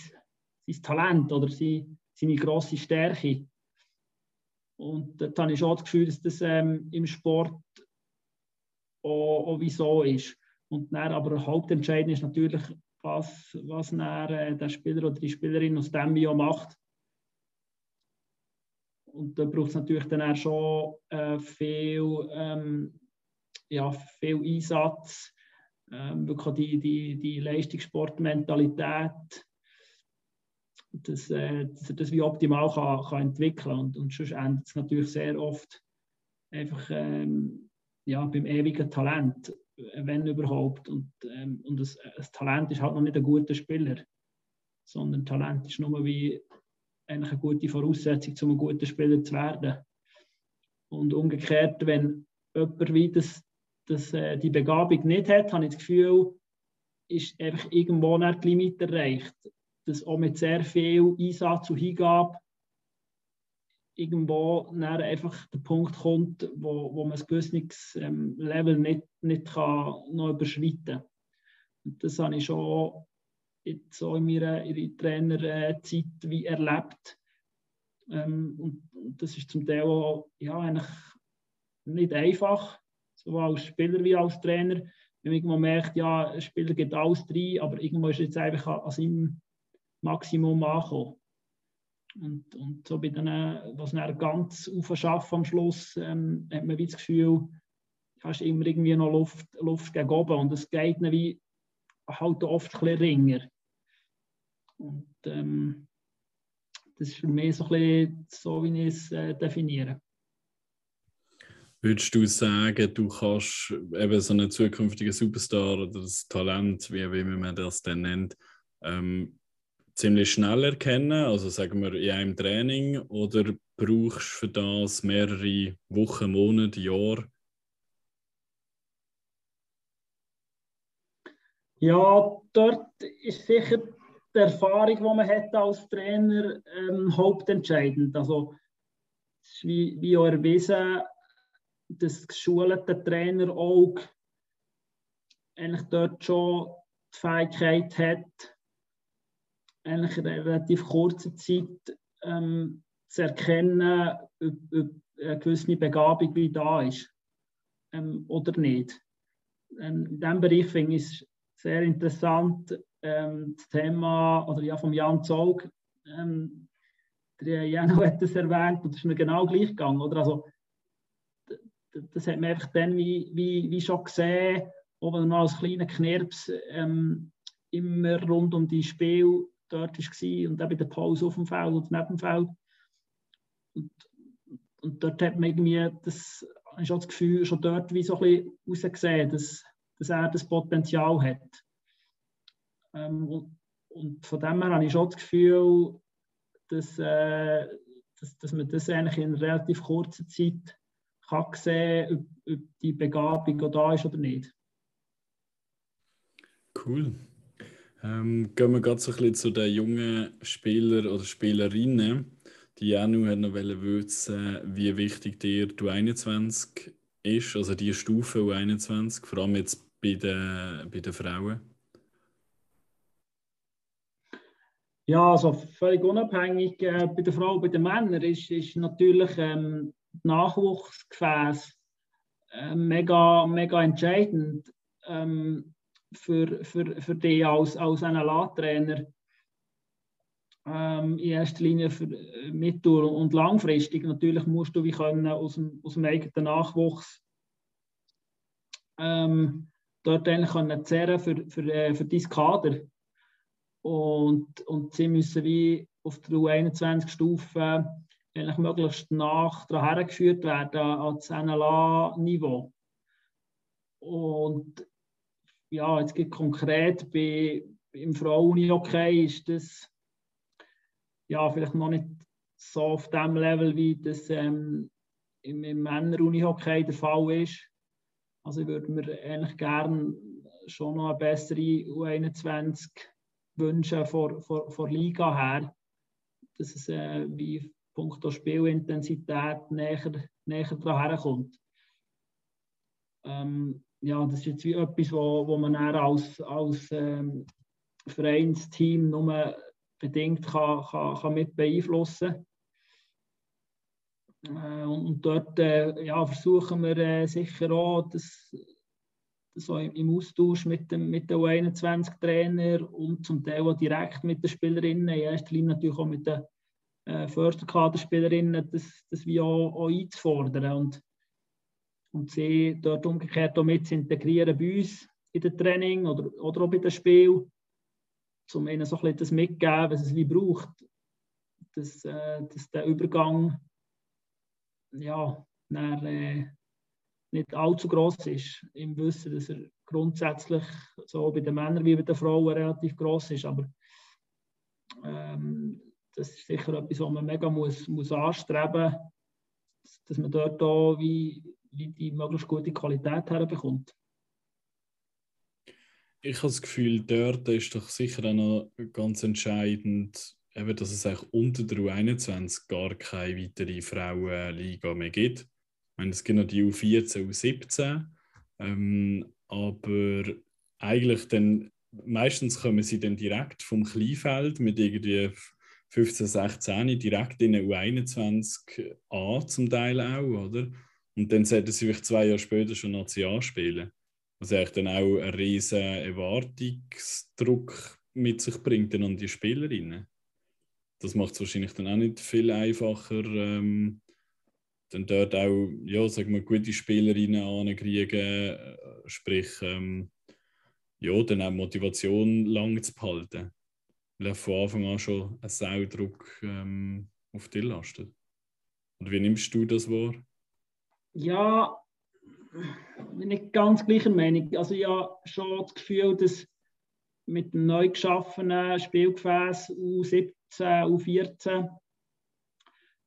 sein Talent oder sein, seine grosse Stärke. Und dort habe ich schon das Gefühl, dass das ähm, im Sport auch, auch wieso ist. Und dann aber hauptentscheidend ist natürlich, was, was dann, äh, der Spieler oder die Spielerin aus dem Bio macht. Und da braucht es natürlich dann auch schon äh, viel, ähm, ja, viel Einsatz, ähm, wirklich die, die, die Leistungssportmentalität, dass, äh, er das wie optimal kann, kann entwickeln kann. Und, und sonst endet es natürlich sehr oft einfach ähm, ja, beim ewigen Talent, wenn überhaupt. Und, ähm, und das, das, Talent ist halt noch nicht ein guter Spieler, sondern Talent ist nur wie eigentlich eine gute Voraussetzung, um ein guter Spieler zu werden. Und umgekehrt, wenn jemand wie das, das, äh, die Begabung nicht hat, habe ich das Gefühl, ist einfach irgendwo nicht die Limite erreicht dass auch mit sehr viel Einsatz und Hingabe irgendwo einfach der Punkt kommt, wo, wo man ein gewisses ähm, Level nicht, nicht kann noch überschreiten kann. Das habe ich schon jetzt so in meiner, in meiner Trainerzeit wie erlebt. Ähm, und, das ist zum Teil auch ja, eigentlich nicht einfach, sowohl als Spieler wie als Trainer. Wenn man merkt, ja, ein Spieler geht alles rein, aber irgendwo ist jetzt einfach an seinem Maximum angekommen. Und, und so bei denen, was dann ganz aufschaffen am Schluss, ähm, hat man wie das Gefühl, hast immer irgendwie noch Luft, Luft gegen oben und es geht dann wie halt oft ein bisschen ringer. Und ähm, das ist für mich so, ein bisschen so wie ich es äh, definiere. Würdest du sagen, du kannst eben so einen zukünftigen Superstar oder das Talent, wie, wie man das dann nennt, ähm, ziemlich schnell erkennen, also sagen wir in einem Training, oder brauchst du für das mehrere Wochen, Monate, Jahre? Ja, dort ist sicher die Erfahrung, die man hat als Trainer, ähm, hauptentscheidend. Also, wie, wie auch erwiesen, dass geschulte Trainer auch eigentlich dort schon die Fähigkeit hat, eigentlich in relativ kurzen Zeit ähm, zu erkennen, ob, ob, eine gewisse Begabung wie da ist ähm, oder nicht. Ähm, in diesem Bereich finde ich es sehr interessant, ähm, das Thema oder ja, vom Jan Zolg, ähm, der Jano hat das erwähnt und das ist mir genau gleich gegangen. Oder? Also, das hat man dann wie, wie, wie schon gesehen, ob noch als kleiner Knirps ähm, immer rund um die Spiel dort war und bei der Pause auf dem Feld und neben dem Feld. Und, und dort hat man irgendwie das, ich das Gefühl, schon dort wie so ein bisschen rausgesehen, dass, dass er das Potenzial hat. Ähm, und, und, von dem her habe ich schon das Gefühl, dass, äh, dass, dass man das eigentlich in relativ kurzer Zeit kann sehen, ob, ob die Begabung da ist oder nicht. Cool. Ähm, gehen wir gerade so ein bisschen zu den jungen Spielern oder Spielerinnen. Die Janu hat noch wissen, wie wichtig dir du 21 ist, also die Stufe U21, vor allem jetzt bei den, bei den Frauen. Ja, also völlig unabhängig äh, bei den Frauen, bei den Männern ist, ist natürlich ähm, Nachwuchsgefäß äh, mega, mega entscheidend. Ähm, für, für, für dich als, als NLA-Trainer? Ähm, in erster Linie für äh, mittel- und langfristig. Natürlich musst du wie können aus dem, aus dem eigenen Nachwuchs ähm, dort eigentlich können zehren für, für, äh, für dein Kader. Und, und sie müssen wie auf der U21-Stufe eigentlich möglichst nach daran hergeführt werden ans NLA-Niveau. Und ja, jetzt geht konkret bei, im Frauen-Hockey ist das ja vielleicht noch nicht so auf dem Level, wie das ähm, im, im Männer-Unihockey der Fall ist. Also ich würde mir eigentlich gerne schon noch eine bessere U21 wünschen vor, vor, vor Liga her, dass es äh, wie punkto Spielintensität näher, näher daran. Ähm, ja, das ist jetzt wie etwas, wo, wo man als, als ähm, Vereinsteam nur bedingt kann, kann, kann mit beeinflussen äh, und dort äh, ja, versuchen wir äh, sicher auch, dass, so im Austausch mit dem, mit den U21-Trainer und zum Teil auch direkt mit den Spielerinnen, in erster Linie natürlich auch mit den äh, Förderkaderspielerinnen, das, das wie auch, auch einzufordern. Und und sie dort umgekehrt auch mit zu integrieren bei uns in den Training oder, oder auch bei den Spiel, um ihnen so ein das mitzugeben, was es wie braucht, dass, äh, dass der Übergang ja, dann, äh, nicht allzu groß ist, im Wissen, dass er grundsätzlich so bei den Männern wie bei den Frauen relativ groß ist, aber ähm, das ist sicher etwas, was man mega muss, muss anstreben muss, dass man dort auch wie die möglichst gute Qualität herbekommt. Ich habe das Gefühl, dort ist doch sicher auch noch ganz entscheidend, eben, dass es eigentlich unter der U21 gar keine weitere Frauenliga mehr gibt. Ich meine, es gibt noch die U14, U17, ähm, aber eigentlich dann, meistens kommen sie dann direkt vom Kleinfeld mit irgendwie 15, 16 direkt in eine U21 an zum Teil auch, oder? Und dann sollten sie vielleicht zwei Jahre später schon Nazi spielen. Was eigentlich dann auch einen riesen Erwartungsdruck mit sich bringt dann an die Spielerinnen. Das macht es wahrscheinlich dann auch nicht viel einfacher, ähm, dann dort auch, ja, sagen wir, gute Spielerinnen ankriegen, äh, sprich, ähm, ja, dann auch Motivation lang zu behalten. Weil von Anfang an schon ein Saudruck ähm, auf dich lastet. Und wie nimmst du das wahr? Ja, bin nicht ganz gleicher Meinung. Also habe schon das Gefühl, dass mit dem neu geschaffenen Spielgefäß U17, U14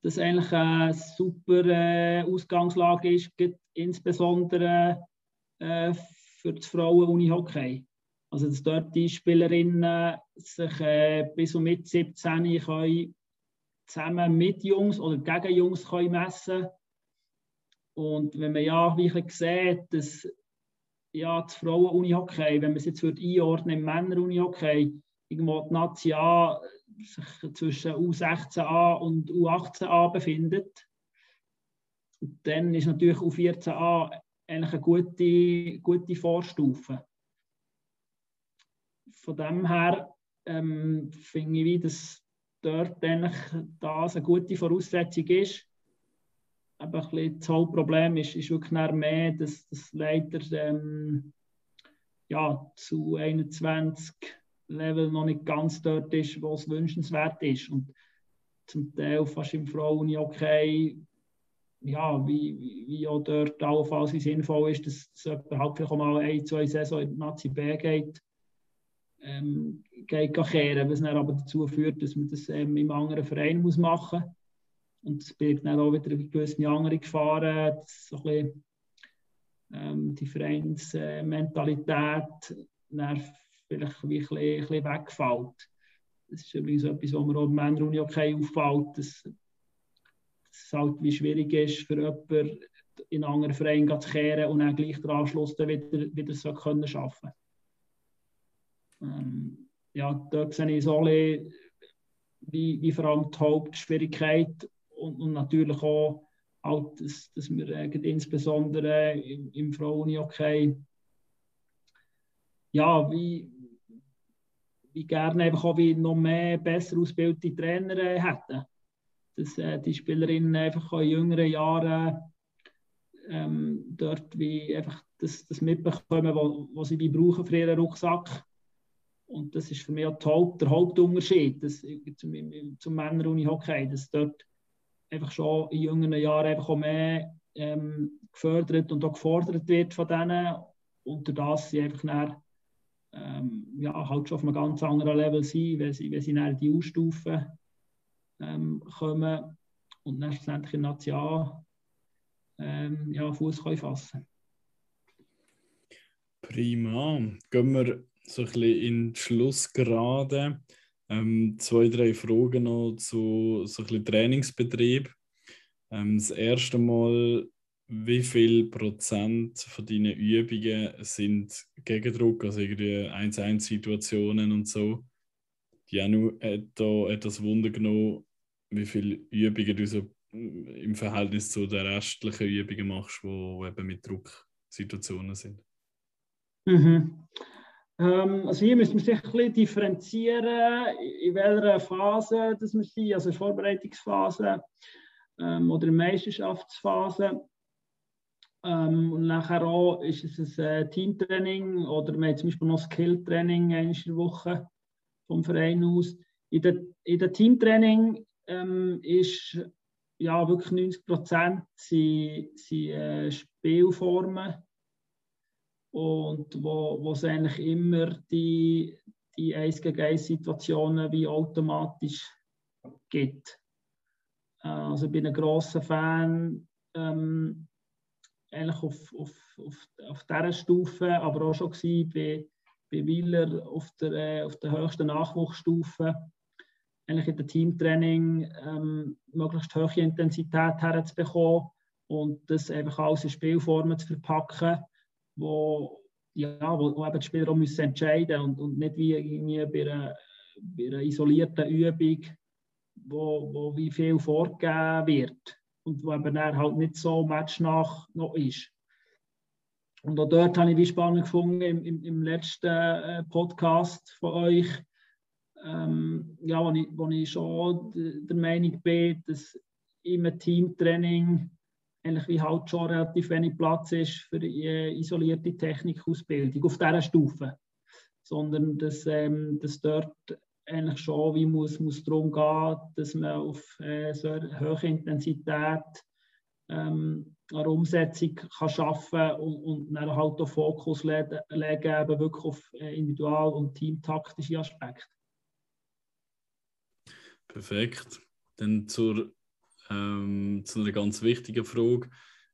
das eigentlich eine super äh, Ausgangslage ist, insbesondere äh, für das Frauen-Uni-Hockey. Also dass dort die Spielerinnen sich äh, bis und mit 17 können zusammen mit Jungs oder gegen Jungs können messen Und wenn man ja wirklich sieht, dass ja, das Frauen-Uni-Hockey, wenn man es jetzt einordnen im Männer-Uni-Hockey, irgendwo die Nazi A sich zwischen U16a und U18a befindet, dann ist natürlich U14a eigentlich eine gute, gute Vorstufe. Von dem her ähm, finde ich, dass dort eigentlich das eine gute Voraussetzung ist. Aber ein das Hauptproblem ist, ist wirklich mehr, dass das leider ähm, ja, zu 21 Level noch nicht ganz dort ist, wo es wünschenswert ist. Und zum Teil fast im Frauen okay, ja, wie, wie auch dort allenfalls sinnvoll ist, dass es halt vielleicht mal ein, zwei Saison in die Nazi B geht, ähm, geht kehren, was dann aber dazu führt, dass man das ähm, im anderen Verein muss machen muss. Und das birgt dann auch wieder eine gewisse andere Gefahren, so ein bisschen, ähm, die Vereinsmentalität vielleicht wie ein bisschen, ein bisschen wegfällt. Das ist übrigens etwas, was mir auch im Männeruni okay auffällt, dass, dass es halt wie schwierig ist für jemanden, in einen anderen Verein zu kehren und dann gleich den Anschluss wieder, wieder so können schaffen ähm, Ja, dort sehe ich so wie, wie vor allem die Hauptschwierigkeit und, und natürlich auch, halt, dass, dass wir äh, insbesondere im, im Frauen-Hockey ja, wie, wie gerne einfach auch wie noch mehr besser ausgebildete Trainer äh, hätten. Dass äh, die Spielerinnen einfach in jüngeren Jahren ähm, dort wie einfach das, das mitbekommen, was sie wie brauchen für ihren Rucksack. Und das ist für mich auch Haupt, der Hauptunterschied das, zum, zum Männer-Uni-Hockey, dass dort einfach schon in jüngeren Jahren einfach auch mehr ähm, gefördert und auch gefordert wird von denen. Durch das sie einfach dann ähm, ja, halt schon auf einem ganz anderen Level sein, wenn sie, wenn sie in die U-Stufe ähm, kommen und dann schlussendlich in Nation ähm, ja, Fuß fassen Prima. Gehen wir so ein bisschen in die Schlussgerade. Ähm, zwei, drei Fragen noch zu so ein Trainingsbetrieb. Ähm, das erste Mal, wie viel Prozent von deinen Übungen sind Gegendruck, also irgendwie 1-1-Situationen und so? Janu hat da etwas Wunder genommen, wie viele Übungen du so im Verhältnis zu den restlichen Übungen machst, die eben mit Drucksituationen sind. Mhm. Ähm, also hier müssen wir sich ein bisschen differenzieren, in welcher Phase das wir sind, also Vorbereitungsphase ähm, oder Meisterschaftsphase. Ähm, und nachher auch ist es ein äh, Teamtraining oder wir haben zum Beispiel noch Skilltraining eine Woche vom Verein aus. In der, in der Teamtraining ähm, ist ja wirklich 90 Prozent sind, sind äh, Spielformen und wo, wo es eigentlich immer die, die 1 gegen 1 Situationen wie automatisch gibt. Äh, also ich bin ein grosser Fan ähm, eigentlich auf, auf, auf, auf dieser Stufe, aber auch schon bei, bei Wieler auf der, äh, auf der höchsten Nachwuchsstufe. eigentlich in der Teamtraining ähm, möglichst hohe Intensität herzubekommen und das einfach alles in Spielformen zu verpacken, wo, ja, wo, wo eben die Spieler auch müssen entscheiden und, und nicht wie irgendwie bei einer, bei einer isolierten Übung, wo, wo wie viel vorgegeben wird und wo eben dann halt nicht so matchnach noch ist. Und auch dort habe ich wie spannend gefunden im, im, im letzten äh, Podcast von euch, ähm, ja, wo ich, wo ich schon der Meinung bin, dass im Teamtraining eigentlich wie halt schon relativ wenig Platz ist für die isolierte Technikausbildung auf dieser Stufe. Sondern dass, ähm, dass dort eigentlich schon wie muss, muss darum gehen, dass man auf äh, so hohe Intensität ähm, eine Umsetzung kann schaffen und, und dann halt auch Fokus legen, eben wirklich auf äh, individual- und teamtaktische Aspekte. Perfekt. Dann zur, ähm, zu einer ganz wichtigen Frage.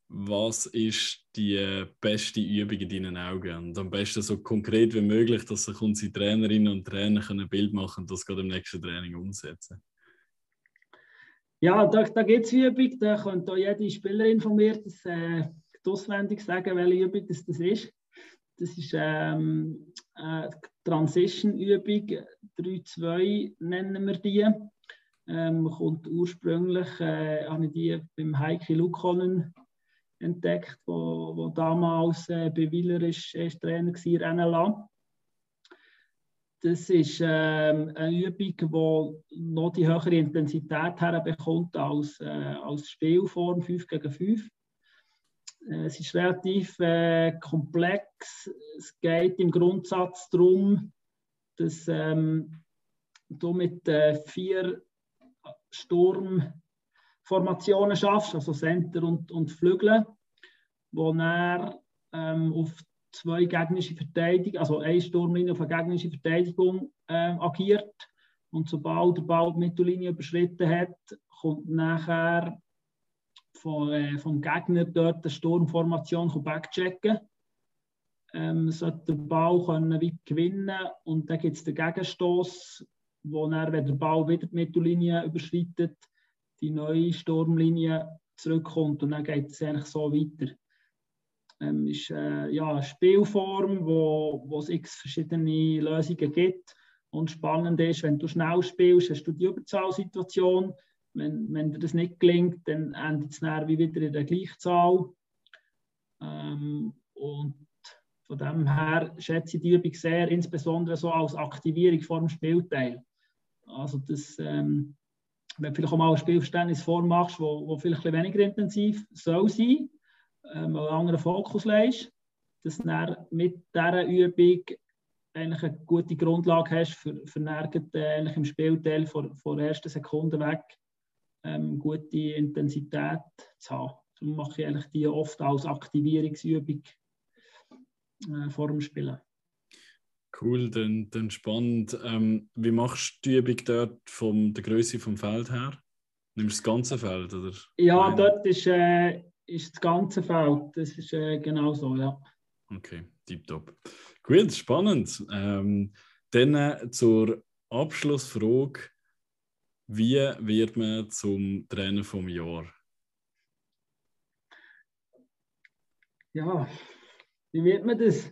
Was ist die beste Übung in deinen Augen? Und am besten so konkret wie möglich, dass sich unsere Trainerinnen und Trainer ein Bild machen und das gerade im nächsten Training umsetzen. Ja, da, da gibt es Übung, da könnte auch jede Spielerin von mir das, äh, auswendig sagen, welche Übung das, das ist. Das ist ähm, äh, Transition-Übung, 3-2 nennen wir die. Ähm, kommt ursprünglich, äh, habe ich die beim Heike Lukonen entdeckt, wo, wo damals äh, bei Willer ist, ist Trainer war, NLA. Das ist ähm, eine Übung, die noch die höhere Intensität herbekommt als, äh, als Spielform 5 gegen 5. Äh, es ist relativ äh, komplex. Es geht im Grundsatz darum, dass ähm, du mit äh, vier Sturmformationen schaffst, also Center und, und Flügel, wo er ähm, auf zwei gegnerische Verteidigung, also eine Sturmlinie auf eine gegnerische Verteidigung ähm, agiert. Und sobald der Ball die Mittellinie überschritten hat, kommt nachher von, äh, vom Gegner dort eine Sturmformation backchecken. Ähm, sollte der Ball können wie gewinnen und dann gibt es den Gegenstoß wo er, wenn der Ball wieder die Mittellinie überschreitet, die neue Sturmlinie zurückkommt und dann geht es eigentlich so weiter. Ähm, ist äh, ja, eine Spielform, wo, wo es x verschiedene Lösungen gibt. Und spannend ist, wenn du schnell spielst, hast du die Überzahlsituation. Wenn, wenn dir das nicht gelingt, dann endet es dann wie wieder in der Gleichzahl. Ähm, und von dem her schätze ich die Übung sehr, insbesondere so als Aktivierung vor dem Spielteil. Also das, ähm, wenn du vielleicht auch mal ein Spielverständnis vormachst, wo, wo vielleicht ein weniger intensiv soll sein, ähm, einen anderen Fokus legst, dass du mit dieser Übung eigentlich eine gute Grundlage hast, für, für dann, äh, im Spielteil von, von der ersten Sekunde weg ähm, gute Intensität zu haben. Darum mache ich eigentlich die oft als Aktivierungsübung äh, vor dem Spielen. Cool, dann, dann spannend. Ähm, wie machst du die Übung dort von der Größe vom Feld her? Nimmst du das ganze Feld? Oder? Ja, Nein. dort ist, äh, ist das ganze Feld. Das ist äh, genau so, ja. Okay, tipptopp. Gut, spannend. Ähm, dann äh, zur Abschlussfrage. Wie wird man zum Trainer vom Jahr? Ja, wie wird man das?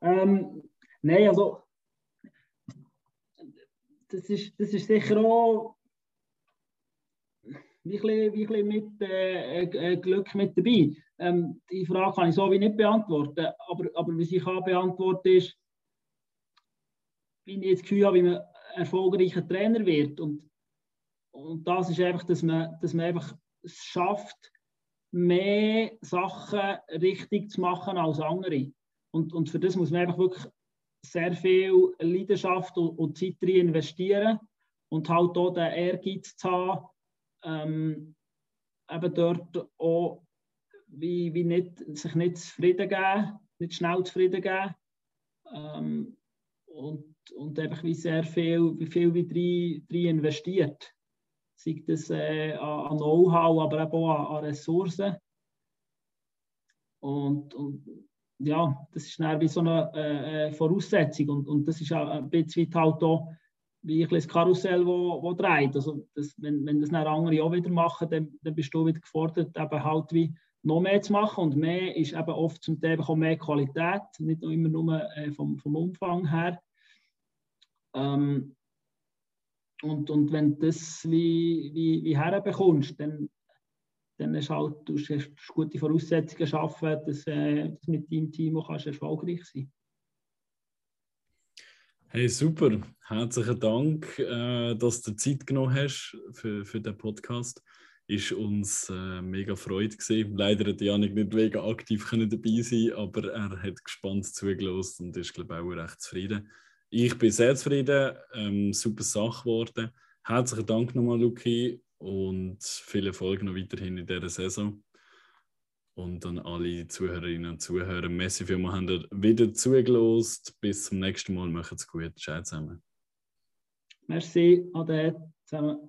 Ähm, Nein, also das ist, das ist sicher auch wie ein bisschen, mit äh, äh, Glück mit dabei. Ähm, die Frage kann ich so wie nicht beantworten, aber, aber was ich kann beantworten ist, wie ich das Gefühl habe, wie man erfolgreicher Trainer wird. Und, und das ist einfach, dass man, dass man einfach es schafft, mehr Sachen richtig zu machen als andere. Und, und für das muss man einfach wirklich sehr viel Leidenschaft und, und Zeit rein investieren und halt auch den Ehrgeiz zu haben, ähm, eben dort auch wie, wie nicht, sich nicht zufrieden geben, nicht schnell zufrieden geben ähm, und, und einfach wie sehr viel, wie viel wie rein, investiert. Sei das äh, an Know-how, aber eben auch an, an Ressourcen. Und, und ja, das ist wie so eine äh, äh, Voraussetzung und, und das ist auch ein bisschen halt auch wie ein das Karussell, wo, wo dreht. Also das, wenn, wenn das dann andere auch wieder machen, dann, dann bist du wieder gefordert, eben halt wie noch mehr zu machen. Und mehr ist eben oft zum Teil auch mehr Qualität, nicht immer nur äh, vom, vom Umfang her. Ähm, und, und wenn du das wie, wie, wie herbekommst, dann, dann hast halt, du hast gute Voraussetzungen schaffen, dass, äh, mit deinem Team auch kannst erfolgreich sein Hey, super. Herzlichen Dank, äh, dass du Zeit genommen hast für, für den Podcast. Ist uns äh, mega Freude gewesen. Leider hat Janik nicht mega aktiv dabei sein, aber er hat gespannt zugelassen und ist glaube ich auch recht zufrieden. Ich bin sehr zufrieden, ähm, super Sache geworden. Herzlichen Dank nochmal, Luki, und viel Erfolg noch weiterhin in dieser Saison. Und an alle Zuhörerinnen und Zuhörer, merci vielmals, haben wieder zugelost. Bis zum nächsten Mal, macht's gut. Ciao zusammen. Merci, Ade zusammen.